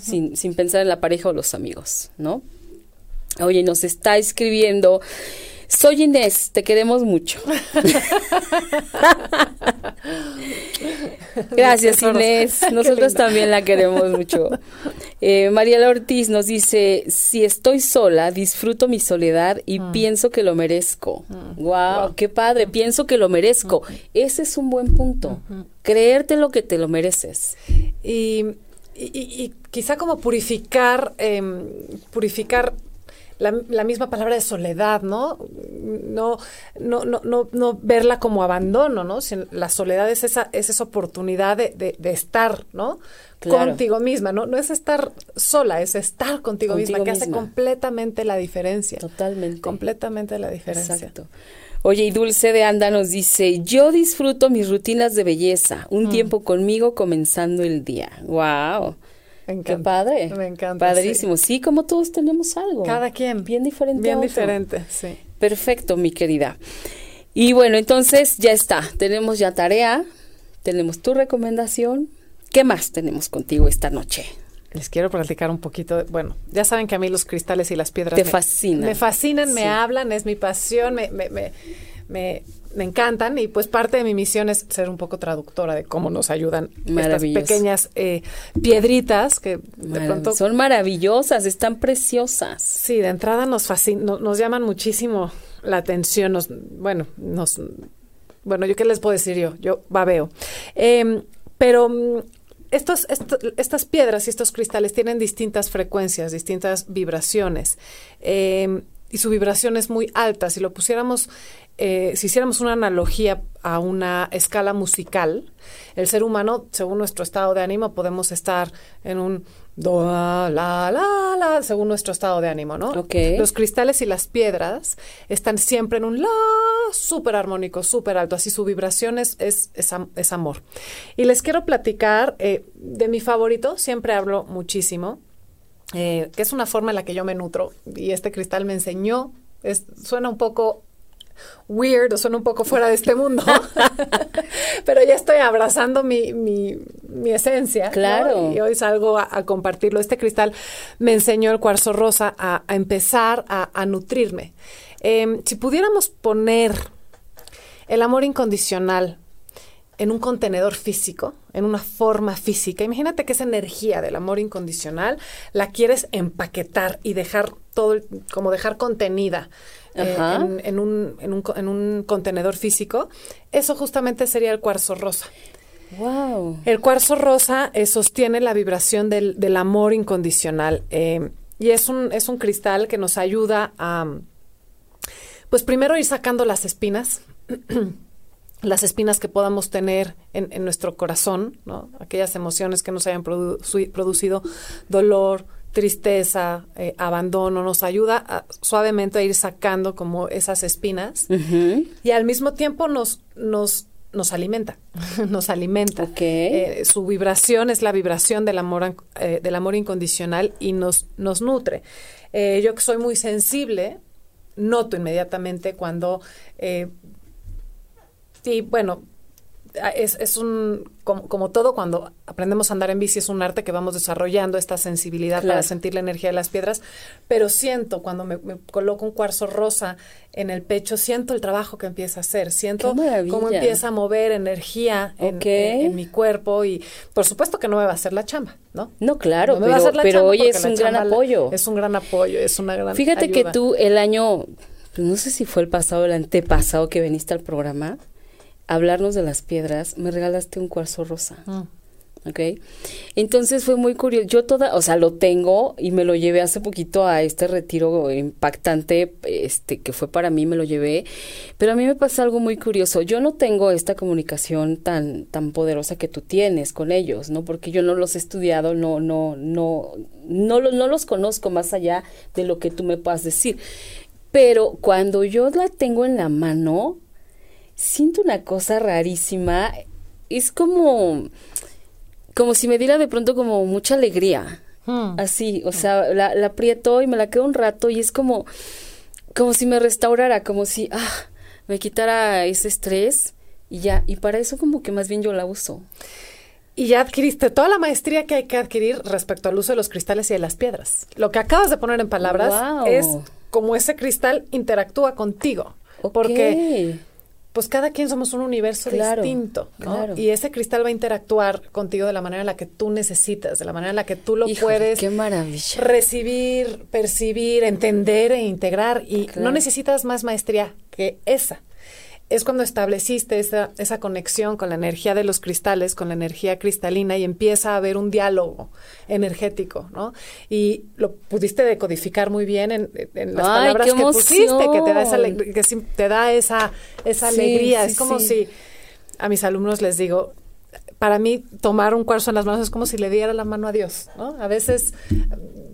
sin, sin pensar en la pareja o los amigos, ¿no? Oye, nos está escribiendo. Soy Inés, te queremos mucho. Gracias Inés, nosotros también la queremos mucho. Eh, María Ortiz nos dice, si estoy sola, disfruto mi soledad y mm. pienso que lo merezco. wow, mm. qué padre, pienso que lo merezco. Ese es un buen punto, creerte lo que te lo mereces. Y, y, quizá como purificar, em, purificar la, misma palabra de soledad, ¿no? No, no, no, no, no verla como abandono, ¿no? la soledad es esa, es esa oportunidad de, de, estar, ¿no? Contigo misma, ¿no? No es estar sola, es estar contigo, misma, que hace completamente la diferencia. Totalmente. Completamente la diferencia. Exacto. Oye, y Dulce de Anda nos dice, yo disfruto mis rutinas de belleza, un mm. tiempo conmigo comenzando el día. ¡Wow! Qué padre. Me encanta. Padrísimo. Sí. como todos tenemos algo. Cada quien. Bien diferente. Bien diferente, sí. Perfecto, mi querida. Y bueno, entonces ya está. Tenemos ya tarea, tenemos tu recomendación. ¿Qué más tenemos contigo esta noche? Les quiero platicar un poquito. bueno, ya saben que a mí los cristales y las piedras te fascinan. Me fascinan, me hablan, es mi pasión, me, me, me, me encantan y pues parte de mi misión es ser un poco traductora de cómo nos ayudan estas pequeñas eh, piedritas que de pronto son maravillosas, están preciosas. Sí, de entrada nos fascina, nos llaman muchísimo la atención, nos, bueno, nos, bueno, yo qué les puedo decir yo, yo babeo. Eh, pero mm, estos, estas piedras y estos cristales tienen distintas frecuencias, distintas vibraciones. Eh, y su vibración es muy alta. Si lo pusiéramos, eh, si hiciéramos una analogía a una escala musical, el ser humano, según nuestro estado de ánimo, podemos estar en un do, la, la, la, según nuestro estado de ánimo, ¿no? Los cristales y las piedras están siempre en un la súper armónico, súper alto, así su vibración es, es, es, amor. Y les quiero platicar eh, de mi favorito, siempre hablo muchísimo, eh, que es una forma en la que yo me nutro y este cristal me enseñó, es, suena un poco weird o suena un poco fuera de este mundo, pero ya estoy abrazando mi, mi, mi esencia. Claro. Y hoy salgo a, compartirlo. Este cristal me enseñó el cuarzo rosa a, empezar a, nutrirme. Em, si pudiéramos poner el amor incondicional en un contenedor físico, en una forma física. Imagínate que esa energía del amor incondicional la quieres empaquetar y dejar todo, como dejar contenida eh, en, un, en, un, en, un, contenedor físico, eso justamente sería el cuarzo rosa. Wow. El cuarzo rosa eh, sostiene la vibración del, del amor incondicional eh, y es un, es un cristal que nos ayuda a, pues primero ir sacando las espinas. las espinas que podamos tener en, en, nuestro corazón, ¿no? aquellas emociones que nos hayan producido dolor, tristeza, eh, abandono, nos ayuda suavemente a ir sacando como esas espinas y al mismo tiempo nos, nos, nos alimenta, nos alimenta. Eh, su vibración es la vibración del amor, eh, del amor incondicional y nos, nos nutre. yo que soy muy sensible, noto inmediatamente cuando, y bueno, es, es un, como, todo, cuando aprendemos a andar en bici, es un arte que vamos desarrollando esta sensibilidad para sentir la energía de las piedras, pero siento cuando me, coloco un cuarzo rosa en el pecho, siento el trabajo que empieza a hacer, siento cómo empieza a mover energía en, mi cuerpo y por supuesto que no me va a hacer la chamba, ¿no? No, claro, pero, pero hoy es un gran apoyo. Es un gran apoyo, es una gran Fíjate que tú el año, pues no sé si fue el pasado o el antepasado que viniste al programa, hablarnos de las piedras, me regalaste un cuarzo rosa. Mm. ¿Ok? Entonces fue muy curioso. Yo toda, o sea, lo tengo y me lo llevé hace poquito a este retiro impactante, este, que fue para mí, me lo llevé. Pero a mí me pasa algo muy curioso. Yo no tengo esta comunicación tan, tan poderosa que tú tienes con ellos, ¿no? Porque yo no los he estudiado, no, no, no, no, no los conozco más allá de lo que tú me puedas decir. Pero cuando yo la tengo en la mano, siento una cosa rarísima. Es como, como si me diera de pronto como mucha alegría. Hmm. Así, o sea, la, la, aprieto y me la quedo un rato y es como, como si me restaurara, como si, ah, me quitara ese estrés y ya. Y para eso como que más bien yo la uso. Y ya adquiriste toda la maestría que hay que adquirir respecto al uso de los cristales y de las piedras. Lo que acabas de poner en palabras es como ese cristal interactúa contigo. Porque pues cada quien somos un universo distinto, ¿no? Y ese cristal va a interactuar contigo de la manera en la que tú necesitas, de la manera en la que tú lo puedes recibir, percibir, entender e integrar. Y no necesitas más maestría que esa es cuando estableciste esa, esa conexión con la energía de los cristales, con la energía cristalina y empieza a haber un diálogo energético, ¿no? Y lo pudiste decodificar muy bien en, las palabras que pusiste, que te da esa, que te da esa, esa alegría. es como si a mis alumnos les digo, para mí tomar un cuarzo en las manos es como si le diera la mano a Dios, ¿no? A veces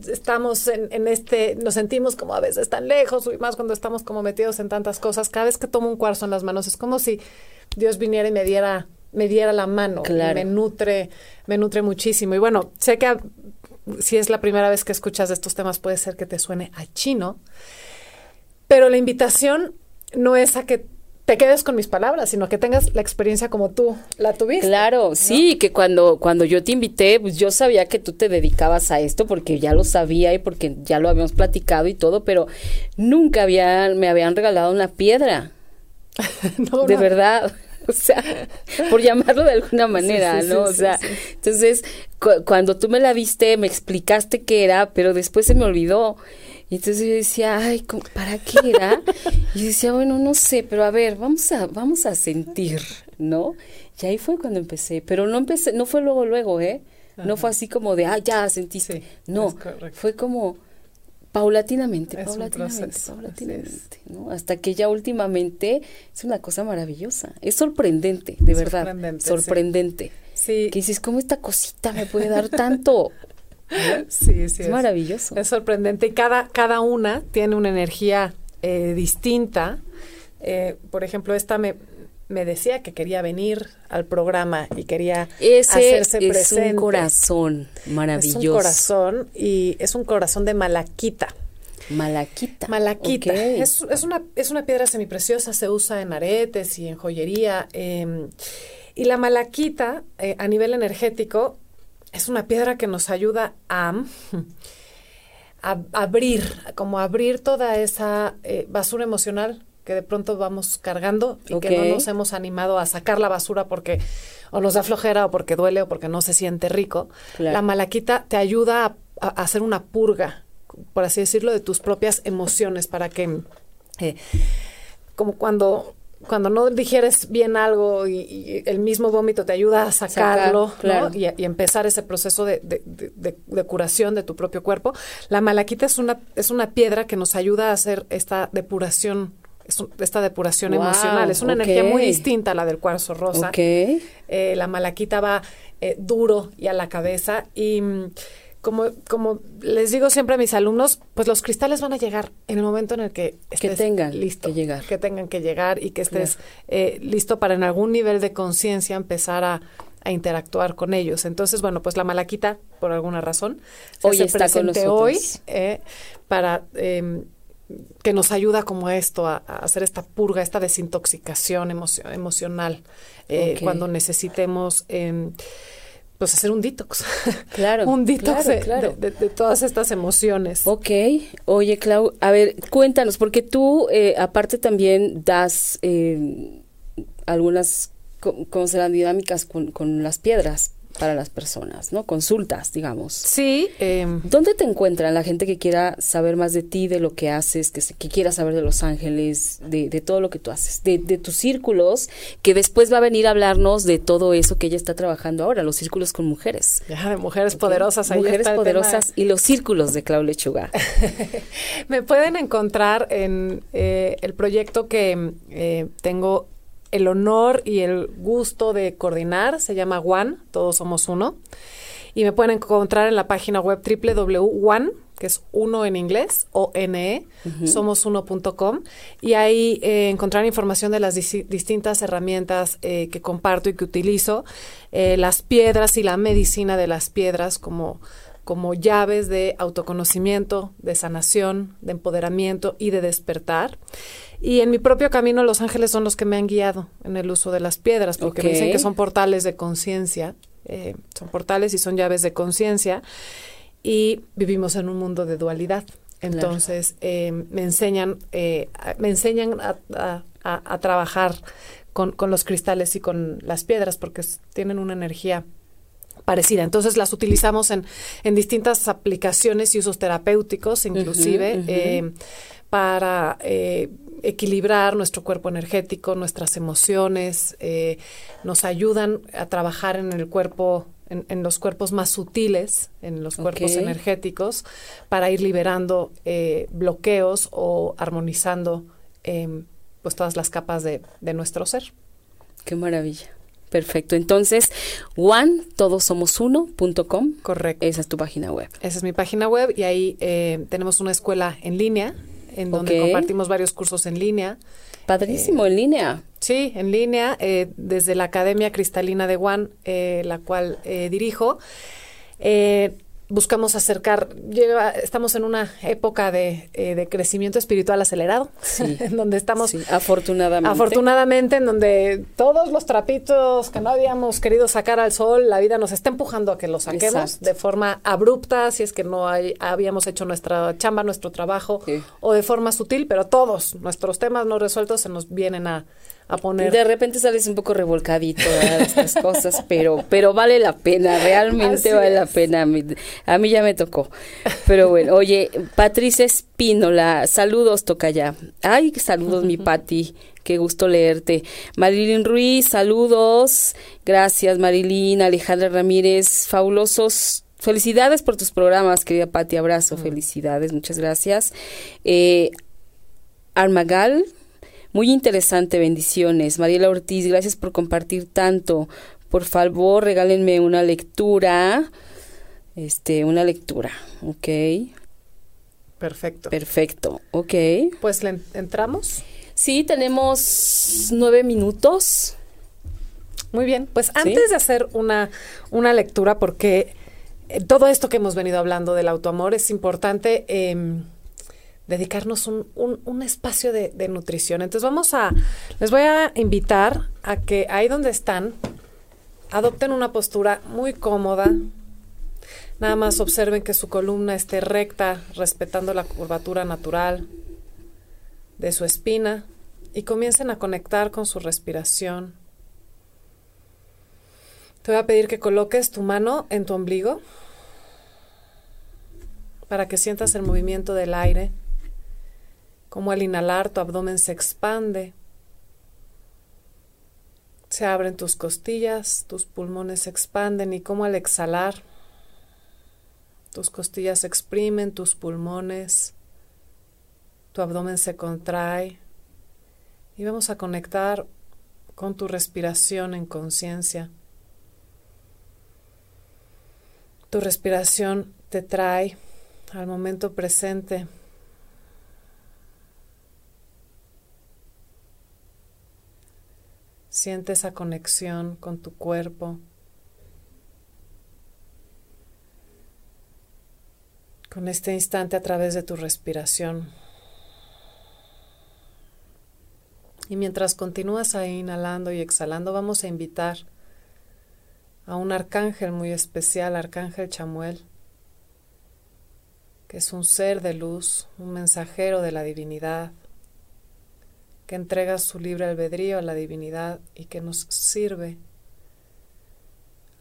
estamos en, este, nos sentimos como a veces tan lejos, y más cuando estamos como metidos en tantas cosas. Cada vez que tomo un cuarzo en las manos es como si Dios viniera y me diera, me diera la mano. me nutre, me nutre muchísimo. Y bueno, sé que si es la primera vez que escuchas de estos temas puede ser que te suene a chino, pero la invitación no es a que te quedes con mis palabras, sino que tengas la experiencia como tú la tuviste. Claro, sí, que cuando, cuando yo te invité, pues yo sabía que tú te dedicabas a esto porque ya lo sabía y porque ya lo habíamos platicado y todo, pero nunca había, me habían regalado una piedra. de verdad. O sea, por llamarlo de alguna manera, ¿no? o sea, entonces, cuando tú me la viste, me explicaste qué era, pero después se me olvidó. Y entonces yo decía, ay, ¿para qué era? Y yo decía, bueno, no sé, pero a ver, vamos a, vamos a sentir, ¿no? Y ahí fue cuando empecé, pero no empecé, no fue luego, luego, ¿eh? No fue así como de, ah, ya sentiste. no, fue como paulatinamente, paulatinamente, paulatinamente, ¿no? Hasta que ya últimamente es una cosa maravillosa. Es sorprendente, de verdad. Sorprendente. Sorprendente. Sí. Que dices, ¿cómo esta cosita me puede dar tanto? Sí, sí. Es, maravilloso. Es sorprendente. Y cada, cada una tiene una energía eh, distinta. Eh, por ejemplo, esta me, me decía que quería venir al programa y quería Ese hacerse es un corazón maravilloso. Es un corazón y es un corazón de malaquita. Malaquita. Malaquita. Es, es, una, es una piedra semipreciosa, se usa en aretes y en joyería. Em, y la malaquita, eh, a nivel energético, es una piedra que nos ayuda a, a abrir, como abrir toda esa eh, basura emocional que de pronto vamos cargando y que no nos hemos animado a sacar la basura porque o nos da flojera o porque duele o porque no se siente rico. La malaquita te ayuda a, hacer una purga, por así decirlo, de tus propias emociones para que, eh, como cuando cuando no digieres bien algo y, el mismo vómito te ayuda a sacarlo y, empezar ese proceso de, de, curación de tu propio cuerpo, la malaquita es una, es una piedra que nos ayuda a hacer esta depuración esta depuración emocional. Es una energía muy distinta a la del cuarzo rosa. Eh, la malaquita va eh, duro y a la cabeza y mm, como, como les digo siempre a mis alumnos, pues los cristales van a llegar en el momento en el que estés que tengan listo, que llegar. Que tengan que llegar y que estés eh, listo para en algún nivel de conciencia empezar a, interactuar con ellos. Entonces, bueno, pues la malaquita, por alguna razón, hoy está con nosotros. hoy para em, que nos ayuda como a esto, a, hacer esta purga, esta desintoxicación emocional, eh, cuando necesitemos em, pues hacer un detox. Claro. un detox De, todas estas emociones. Ok. Oye, Clau, a ver, cuéntanos, porque tú eh, aparte también das eh, algunas, ¿cómo serán dinámicas con, con las piedras? Para las personas, ¿no? Consultas, digamos. Sí. Eh, ¿Dónde te encuentran la gente que quiera saber más de ti, de lo que haces, que, que quiera saber de Los Ángeles, de, de todo lo que tú haces, de, de, tus círculos, que después va a venir a hablarnos de todo eso que ella está trabajando ahora, los círculos con mujeres? Ya, de mujeres poderosas. Ahí mujeres poderosas y los círculos de Clau Lechuga. Me pueden encontrar en eh, el proyecto que eh, tengo el honor y el gusto de coordinar. Se llama One, todos somos uno. Y me pueden encontrar en la página web www.one, que es uno en inglés, o n e, somos uno.com. Y ahí eh, encontrar información de las distintas herramientas eh, que comparto y que utilizo, eh, las piedras y la medicina de las piedras como como llaves de autoconocimiento, de sanación, de empoderamiento y de despertar. Y en mi propio camino, los ángeles son los que me han guiado en el uso de las piedras, porque me dicen que son portales de conciencia, eh, son portales y son llaves de conciencia, y vivimos en un mundo de dualidad. Entonces, eh, me enseñan, eh, me enseñan a, trabajar con, con, los cristales y con las piedras, porque tienen una energía parecida. Entonces las utilizamos en, en distintas aplicaciones y usos terapéuticos, inclusive, para equilibrar nuestro cuerpo energético, nuestras emociones, eh, nos ayudan a trabajar en el cuerpo, en, los cuerpos más sutiles, en los cuerpos energéticos, para ir liberando eh, bloqueos o armonizando em, pues todas las capas de, nuestro ser. Qué maravilla. Perfecto. Entonces, one, todos somos uno.com. Correcto. Esa es tu página web. Esa es mi página web y ahí eh, tenemos una escuela en línea en donde compartimos varios cursos en línea. Padrísimo, en línea. Sí, en línea, eh, desde la Academia Cristalina de Juan, eh, la cual eh, dirijo. Buscamos acercar, estamos en una época de, eh, de crecimiento espiritual acelerado, en donde estamos... afortunadamente. Afortunadamente, en donde todos los trapitos que no habíamos querido sacar al sol, la vida nos está empujando a que los saquemos de forma abrupta, si es que no hay, habíamos hecho nuestra chamba, nuestro trabajo, o de forma sutil, pero todos nuestros temas no resueltos se nos vienen a, a poner. De repente sales un poco revolcadito de estas cosas, pero, pero vale la pena, realmente vale la pena. A mí, a mí, ya me tocó. Pero bueno, oye, Patricia Espínola, saludos, ya. Ay, saludos, mi Pati. Qué gusto leerte. Marilyn Ruiz, saludos. Gracias, Marilyn. Alejandra Ramírez, fabulosos Felicidades por tus programas, querida Pati. Abrazo, felicidades, muchas gracias. Eh, Armagal, muy interesante, bendiciones. Mariela Ortiz, gracias por compartir tanto. Por favor, regálenme una lectura. Este, una lectura, ¿ok? Perfecto. Perfecto, ok. Pues le entramos. Sí, tenemos nueve minutos. Muy bien, pues antes de hacer una, una lectura, porque eh, todo esto que hemos venido hablando del autoamor es importante. Eh, dedicarnos un, un, espacio de, de, nutrición. Entonces vamos a, les voy a invitar a que ahí donde están, adopten una postura muy cómoda. Nada más observen que su columna esté recta, respetando la curvatura natural de su espina y comiencen a conectar con su respiración. Te voy a pedir que coloques tu mano en tu ombligo para que sientas el movimiento del aire como al inhalar tu abdomen se expande, se abren tus costillas, tus pulmones se expanden y como al exhalar tus costillas se exprimen, tus pulmones, tu abdomen se contrae. Y vamos a conectar con tu respiración en conciencia. Tu respiración te trae al momento presente Siente esa conexión con tu cuerpo. Con este instante a través de tu respiración. Y mientras continúas ahí inhalando y exhalando, vamos a invitar a un arcángel muy especial, Arcángel Chamuel, que es un ser de luz, un mensajero de la divinidad, que entrega su libre albedrío a la divinidad y que nos sirve.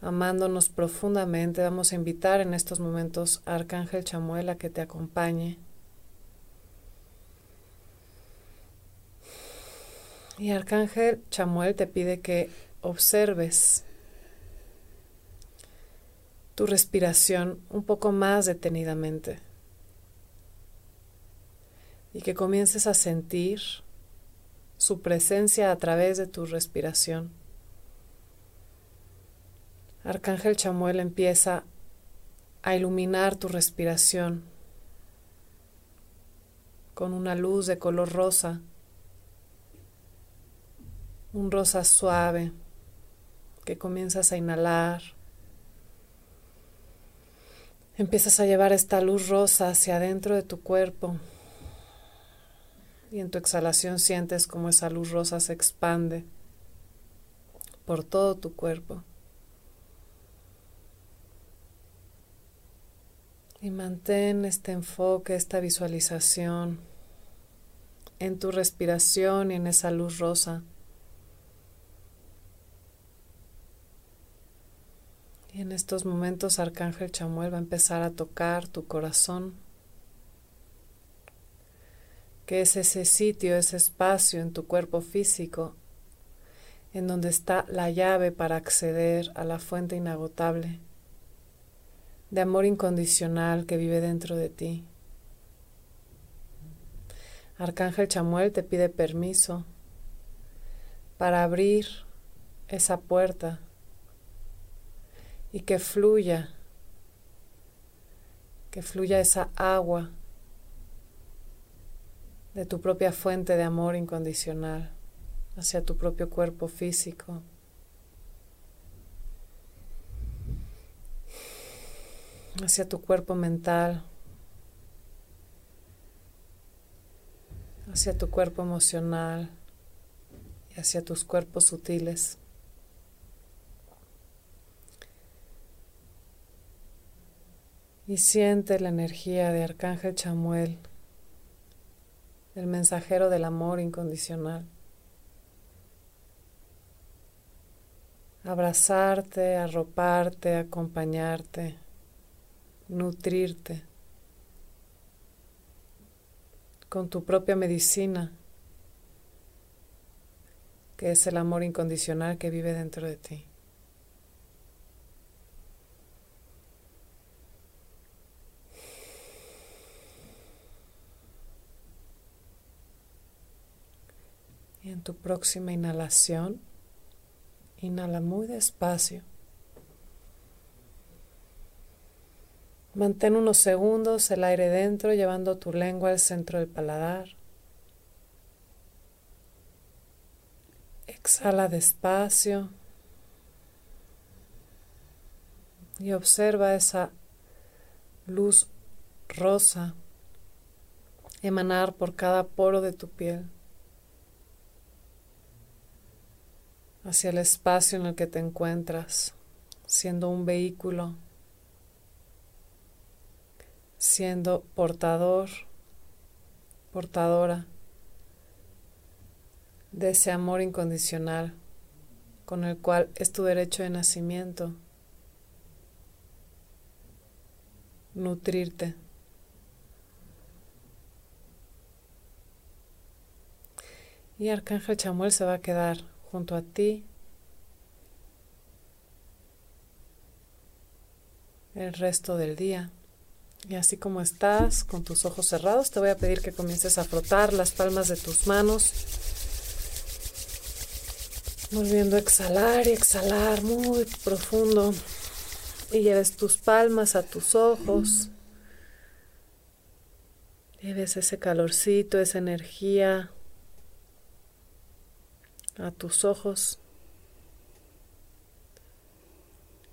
Amándonos profundamente, vamos a invitar en estos momentos a Arcángel Chamuel a que te acompañe. Y Arcángel Chamuel te pide que observes tu respiración un poco más detenidamente y que comiences a sentir su presencia a través de tu respiración. Arcángel Chamuel empieza a iluminar tu respiración con una luz de color rosa, un rosa suave que comienzas a inhalar. Empiezas a llevar esta luz rosa hacia adentro de tu cuerpo y en tu exhalación sientes como esa luz rosa se expande por todo tu cuerpo. Y mantén este enfoque, esta visualización en tu respiración y en esa luz rosa. Y en estos momentos Arcángel Chamuel va a empezar a tocar tu corazón que es ese sitio, ese espacio en tu cuerpo físico en donde está la llave para acceder a la fuente inagotable de amor incondicional que vive dentro de ti. Arcángel Chamuel te pide permiso para abrir esa puerta y que fluya, que fluya esa agua de tu propia fuente de amor incondicional hacia tu propio cuerpo físico. hacia tu cuerpo mental, hacia tu cuerpo emocional y hacia tus cuerpos sutiles. Y siente la energía de Arcángel Chamuel, el mensajero del amor incondicional. Abrazarte, arroparte, acompañarte, nutrirte con tu propia medicina, que es el amor incondicional que vive dentro de ti. En tu próxima inhalación, inhala muy despacio. Mantén unos segundos el aire dentro, llevando tu lengua al centro del paladar. Exhala despacio y observa esa luz rosa emanar por cada poro de tu piel hacia el espacio en el que te encuentras, siendo un vehículo siendo portador, portadora de ese amor incondicional con el cual es tu derecho de nacimiento nutrirte. Y Arcángel Chamuel se va a quedar junto a ti el resto del día. Y así como estás, con tus ojos cerrados, te voy a pedir que comiences a frotar las palmas de tus manos. Volviendo a exhalar y exhalar muy profundo. Y lleves tus palmas a tus ojos. Lleves ese calorcito, esa energía a tus ojos.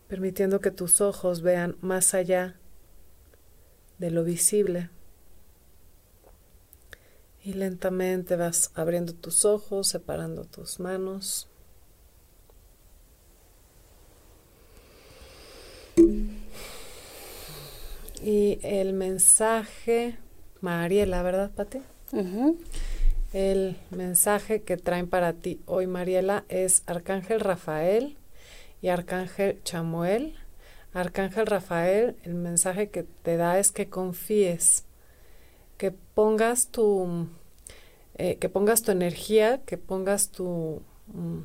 Permitiendo que tus ojos vean más allá de lo visible. Y lentamente vas abriendo tus ojos, separando tus manos. Y el mensaje, Mariela, ¿verdad, Pati? El mensaje que traen para ti hoy, Mariela, es Arcángel Rafael y Arcángel Chamuel Arcángel Rafael, el mensaje que te da es que confíes, que pongas tu, eh, que pongas tu energía, que pongas tu, mm,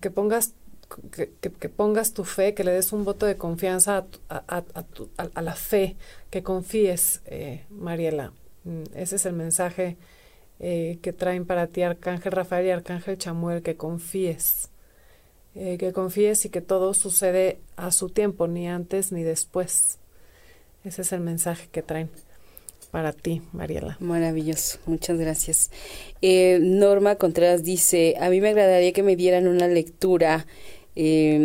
que pongas que, pongas tu fe, que le des un voto de confianza a, la fe, que confíes, eh, Mariela. Mm, ese es el mensaje eh, que traen para ti Arcángel Rafael y Arcángel Chamuel, que confíes. Eh, que confíes y que todo sucede a su tiempo, ni antes ni después. Ese es el mensaje que traen para ti, Mariela. Maravilloso, muchas gracias. Eh, Norma Contreras dice, a mí me agradaría que me dieran una lectura. Eh,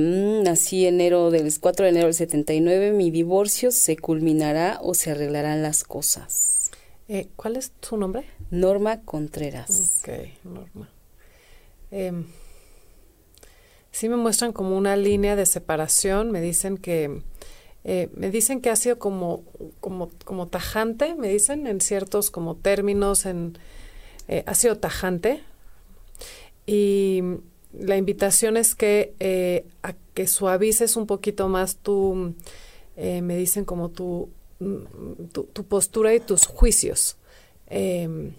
nací enero del 4 de enero del 79, mi divorcio se culminará o se arreglarán las cosas. Eh, ¿Cuál es tu nombre? Norma Contreras. Ok, Norma. Em, sí me muestran como una línea de separación, me dicen que eh, me dicen que ha sido como, como, como tajante, me dicen en ciertos como términos, en, eh, ha sido tajante. Y la invitación es que a que suavices un poquito más tu, me dicen como tu, tu, tu, postura y tus juicios. me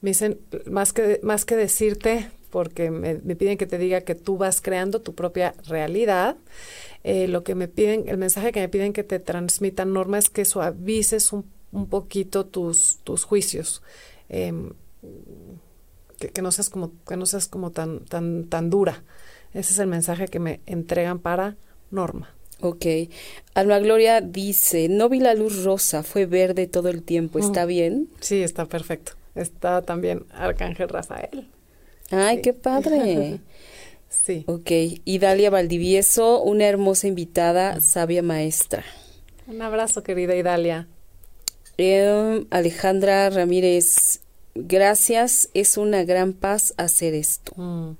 dicen, más que, más que decirte, porque me, piden que te diga que tú vas creando tu propia realidad. Eh, lo que me piden, el mensaje que me piden que te transmitan, Norma, es que suavices un, un poquito tus, tus juicios. Em, que, no seas como, que no seas como tan, tan, tan dura. Ese es el mensaje que me entregan para Norma. Ok. Alma Gloria dice, no vi la luz rosa, fue verde todo el tiempo. ¿Está mm. bien? Sí, está perfecto. Está también Arcángel Rafael. Ay, qué padre. Sí. Ok. Y Dalia Valdivieso, una hermosa invitada, sabia maestra. Un abrazo, querida Idalia. Em, Alejandra Ramírez, gracias, es una gran paz hacer esto. Mm.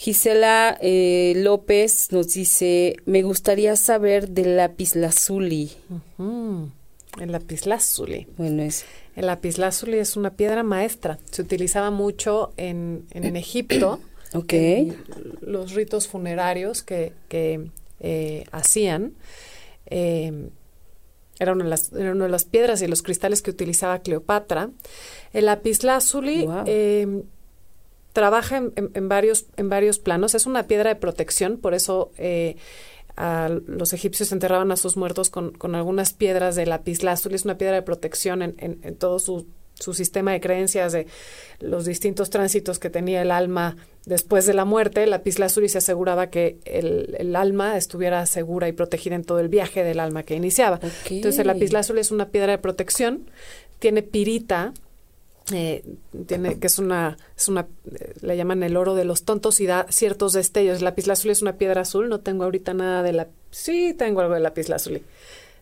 Gisela eh, López nos dice, me gustaría saber del lápiz lazuli. El lapislázuli. Bueno, es El lapislázuli es una piedra maestra. Se utilizaba mucho en, en Egipto. ok. en los ritos funerarios que, que, eh, hacían. Eh, era, una de las, era una de las piedras y los cristales que utilizaba Cleopatra. El lapislázuli Wow. eh, trabaja en, en- en varios, en varios planos. Es una piedra de protección, por eso eh, a los egipcios enterraban a sus muertos con, con algunas piedras de lapislázuli. Es una piedra de protección en, en- en todo su, su sistema de creencias de los distintos tránsitos que tenía el alma después de la muerte. Lapislázuli se aseguraba que el, el alma estuviera segura y protegida en todo el viaje del alma que iniciaba. Ok. Entonces el lapislázuli es una piedra de protección, tiene pirita, eh, tiene que es una, es una, eh, le llaman el oro de los tontos y da ciertos destellos. El lapislázuli es una piedra azul, no tengo ahorita nada de la, sí tengo algo de lapislázuli,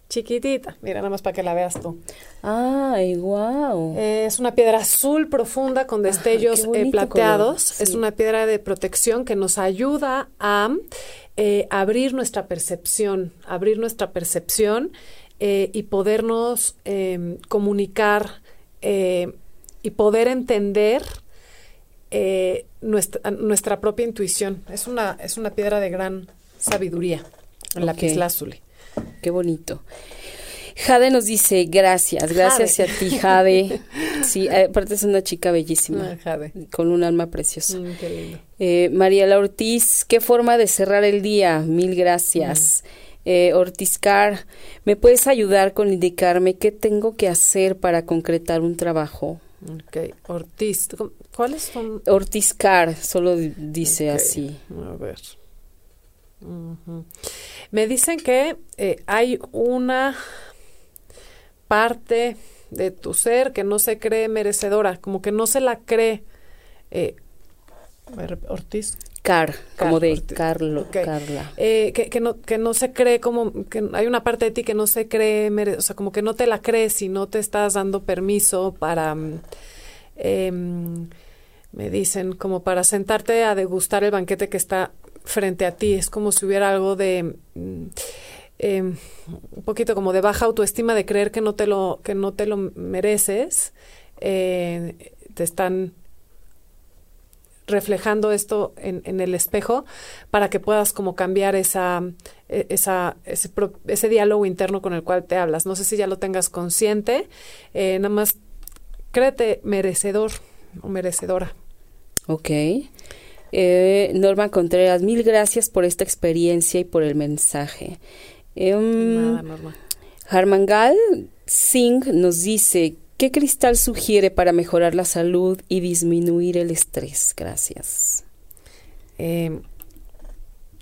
chiquitita, mira nada más para que la veas tú. Ay, wow. Eh, es una piedra azul profunda con destellos eh, plateados. Es una piedra de protección que nos ayuda a abrir nuestra percepción, abrir nuestra percepción y podernos eh, comunicar eh, y poder entender eh, nuestra, nuestra propia intuición. Es una, es una piedra de gran sabiduría, el Ok. lapislázuli. Qué bonito. Jade nos dice, gracias, gracias Jade. a ti, Jade. Sí, aparte es una chica bellísima, Ah, Jade. con un alma preciosa. Mm, qué lindo. Eh, Mariela Ortiz, qué forma de cerrar el día. Mil gracias. Eh, Ortiz Car, ¿me puedes ayudar con indicarme qué tengo que hacer para concretar un trabajo? Ok, Ortiz. ¿cu- ¿Cuáles son? Ortiz Car, solo di- dice así. A ver. Me dicen que eh, hay una parte de tu ser que no se cree merecedora, como que no se la cree. eh, Ortiz. Car, como de. Carlo. Carla. Eh, que, que no, que no se cree como, que hay una parte de ti que no se cree, mere- o sea, como que no te la crees y no te estás dando permiso para, mm, em, me dicen, como para sentarte a degustar el banquete que está frente a ti. Es como si hubiera algo de, mm, em, un poquito como de baja autoestima, de creer que no te lo, que no te lo mereces. Eh, te están reflejando esto en, en el espejo para que puedas como cambiar esa, e- esa, ese, ese diálogo interno con el cual te hablas. No sé si ya lo tengas consciente, eh, nada más créete merecedor o merecedora. Ok. Eh, Norma Contreras, mil gracias por esta experiencia y por el mensaje. Em, Nada, Norma. Harmangal Singh nos dice, ¿qué cristal sugiere para mejorar la salud y disminuir el estrés? Gracias. Eh,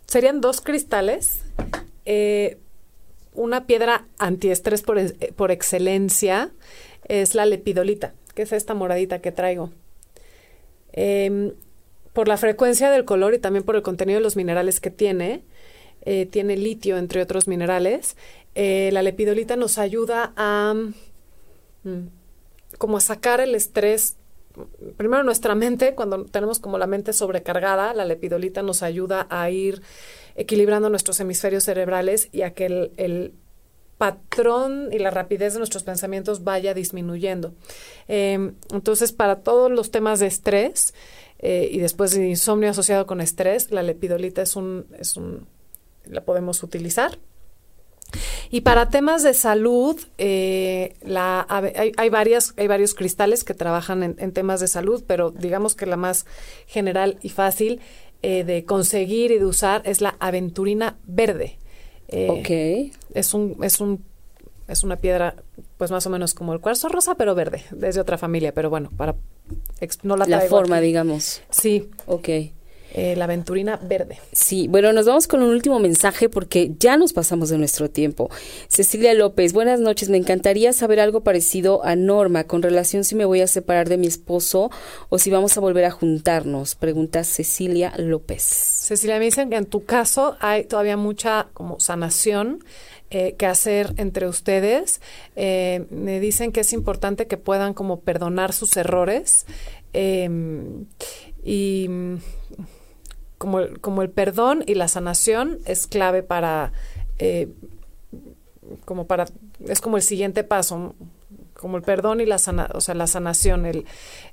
serían dos cristales, eh, una piedra antiestrés por, eh, por excelencia es la lepidolita, que es esta moradita que traigo. Em, por la frecuencia del color y también por el contenido de los minerales que tiene, eh, tiene litio entre otros minerales, la lepidolita nos ayuda a mm, como a sacar el estrés primero nuestra mente, cuando tenemos como la mente sobrecargada, la lepidolita nos ayuda a ir equilibrando nuestros hemisferios cerebrales y a que el, el patrón y la rapidez de nuestros pensamientos vaya disminuyendo. Eh, entonces, para todos los temas de estrés eh, y después de insomnio asociado con estrés, la lepidolita es un, es un, la podemos utilizar. Y para temas de salud, eh, la, hay, hay varias, hay varios cristales que trabajan en, en temas de salud, pero digamos que la más general y fácil eh, de conseguir y de usar es la aventurina verde. Eh, ok. es un, es un, es una piedra, pues más o menos como el cuarzo rosa, pero verde, desde otra familia, pero bueno, para no la, La forma, aquí. digamos. Sí, Ok. Eh, la aventurina verde. Sí, bueno, nos vamos con un último mensaje porque ya nos pasamos de nuestro tiempo. Cecilia López, buenas noches. Me encantaría saber algo parecido a Norma con relación si me voy a separar de mi esposo o si vamos a volver a juntarnos. Pregunta Cecilia López. Cecilia, me dicen que en tu caso hay todavía mucha como sanación eh, que hacer entre ustedes. Eh, me dicen que es importante que puedan como perdonar sus errores em, y como, como, el perdón y la sanación es clave para eh, como para es como el siguiente paso como el perdón y la sana, o sea la sanación el,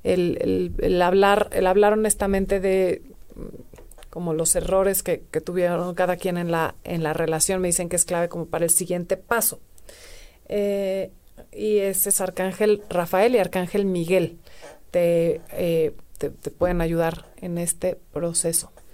el, el hablar el hablar honestamente de como los errores que, tuvieron cada quien en la, en la relación, me dicen que es clave como para el siguiente paso. Eh, y ese es Arcángel Rafael y Arcángel Miguel. Eh, te, te pueden ayudar en este proceso.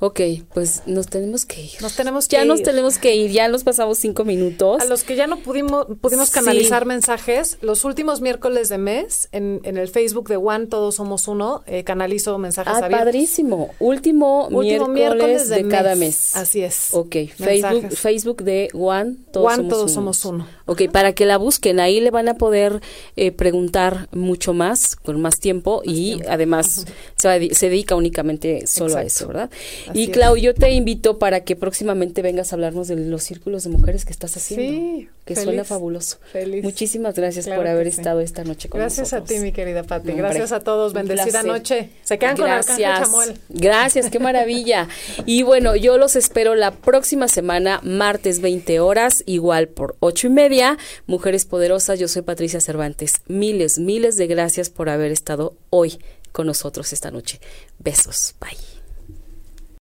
Ok, pues nos tenemos que ir. Nos tenemos que ya nos tenemos que ir, ya nos pasamos cinco minutos. A los que ya no pudimos, pudimos canalizar mensajes, los últimos miércoles de mes, en, en el Facebook de One Todos Somos Uno, eh, canalizo mensajes ah, padrísimo. Último, miércoles, de, cada mes. Así es. Ok, Facebook, Facebook de One Todos, One, somos, todos uno. somos Uno. Ok, para que la busquen, ahí le van a poder eh, preguntar mucho más, con más tiempo, y además se, se, dedica únicamente solo a eso, ¿verdad? Y Clau, yo te invito para que próximamente vengas a hablarnos de los círculos de mujeres que estás haciendo. Sí, que suena fabuloso. Feliz. Muchísimas gracias por haber estado esta noche con gracias nosotros. Gracias a ti, mi querida Pati. gracias a todos. Bendecida noche. Se quedan gracias. con Chamuel. Gracias, qué maravilla. y bueno, yo los espero la próxima semana, martes 20 horas, igual por ocho y media. Mujeres Poderosas, yo soy Patricia Cervantes. Miles, miles de gracias por haber estado hoy con nosotros esta noche. Besos. Bye.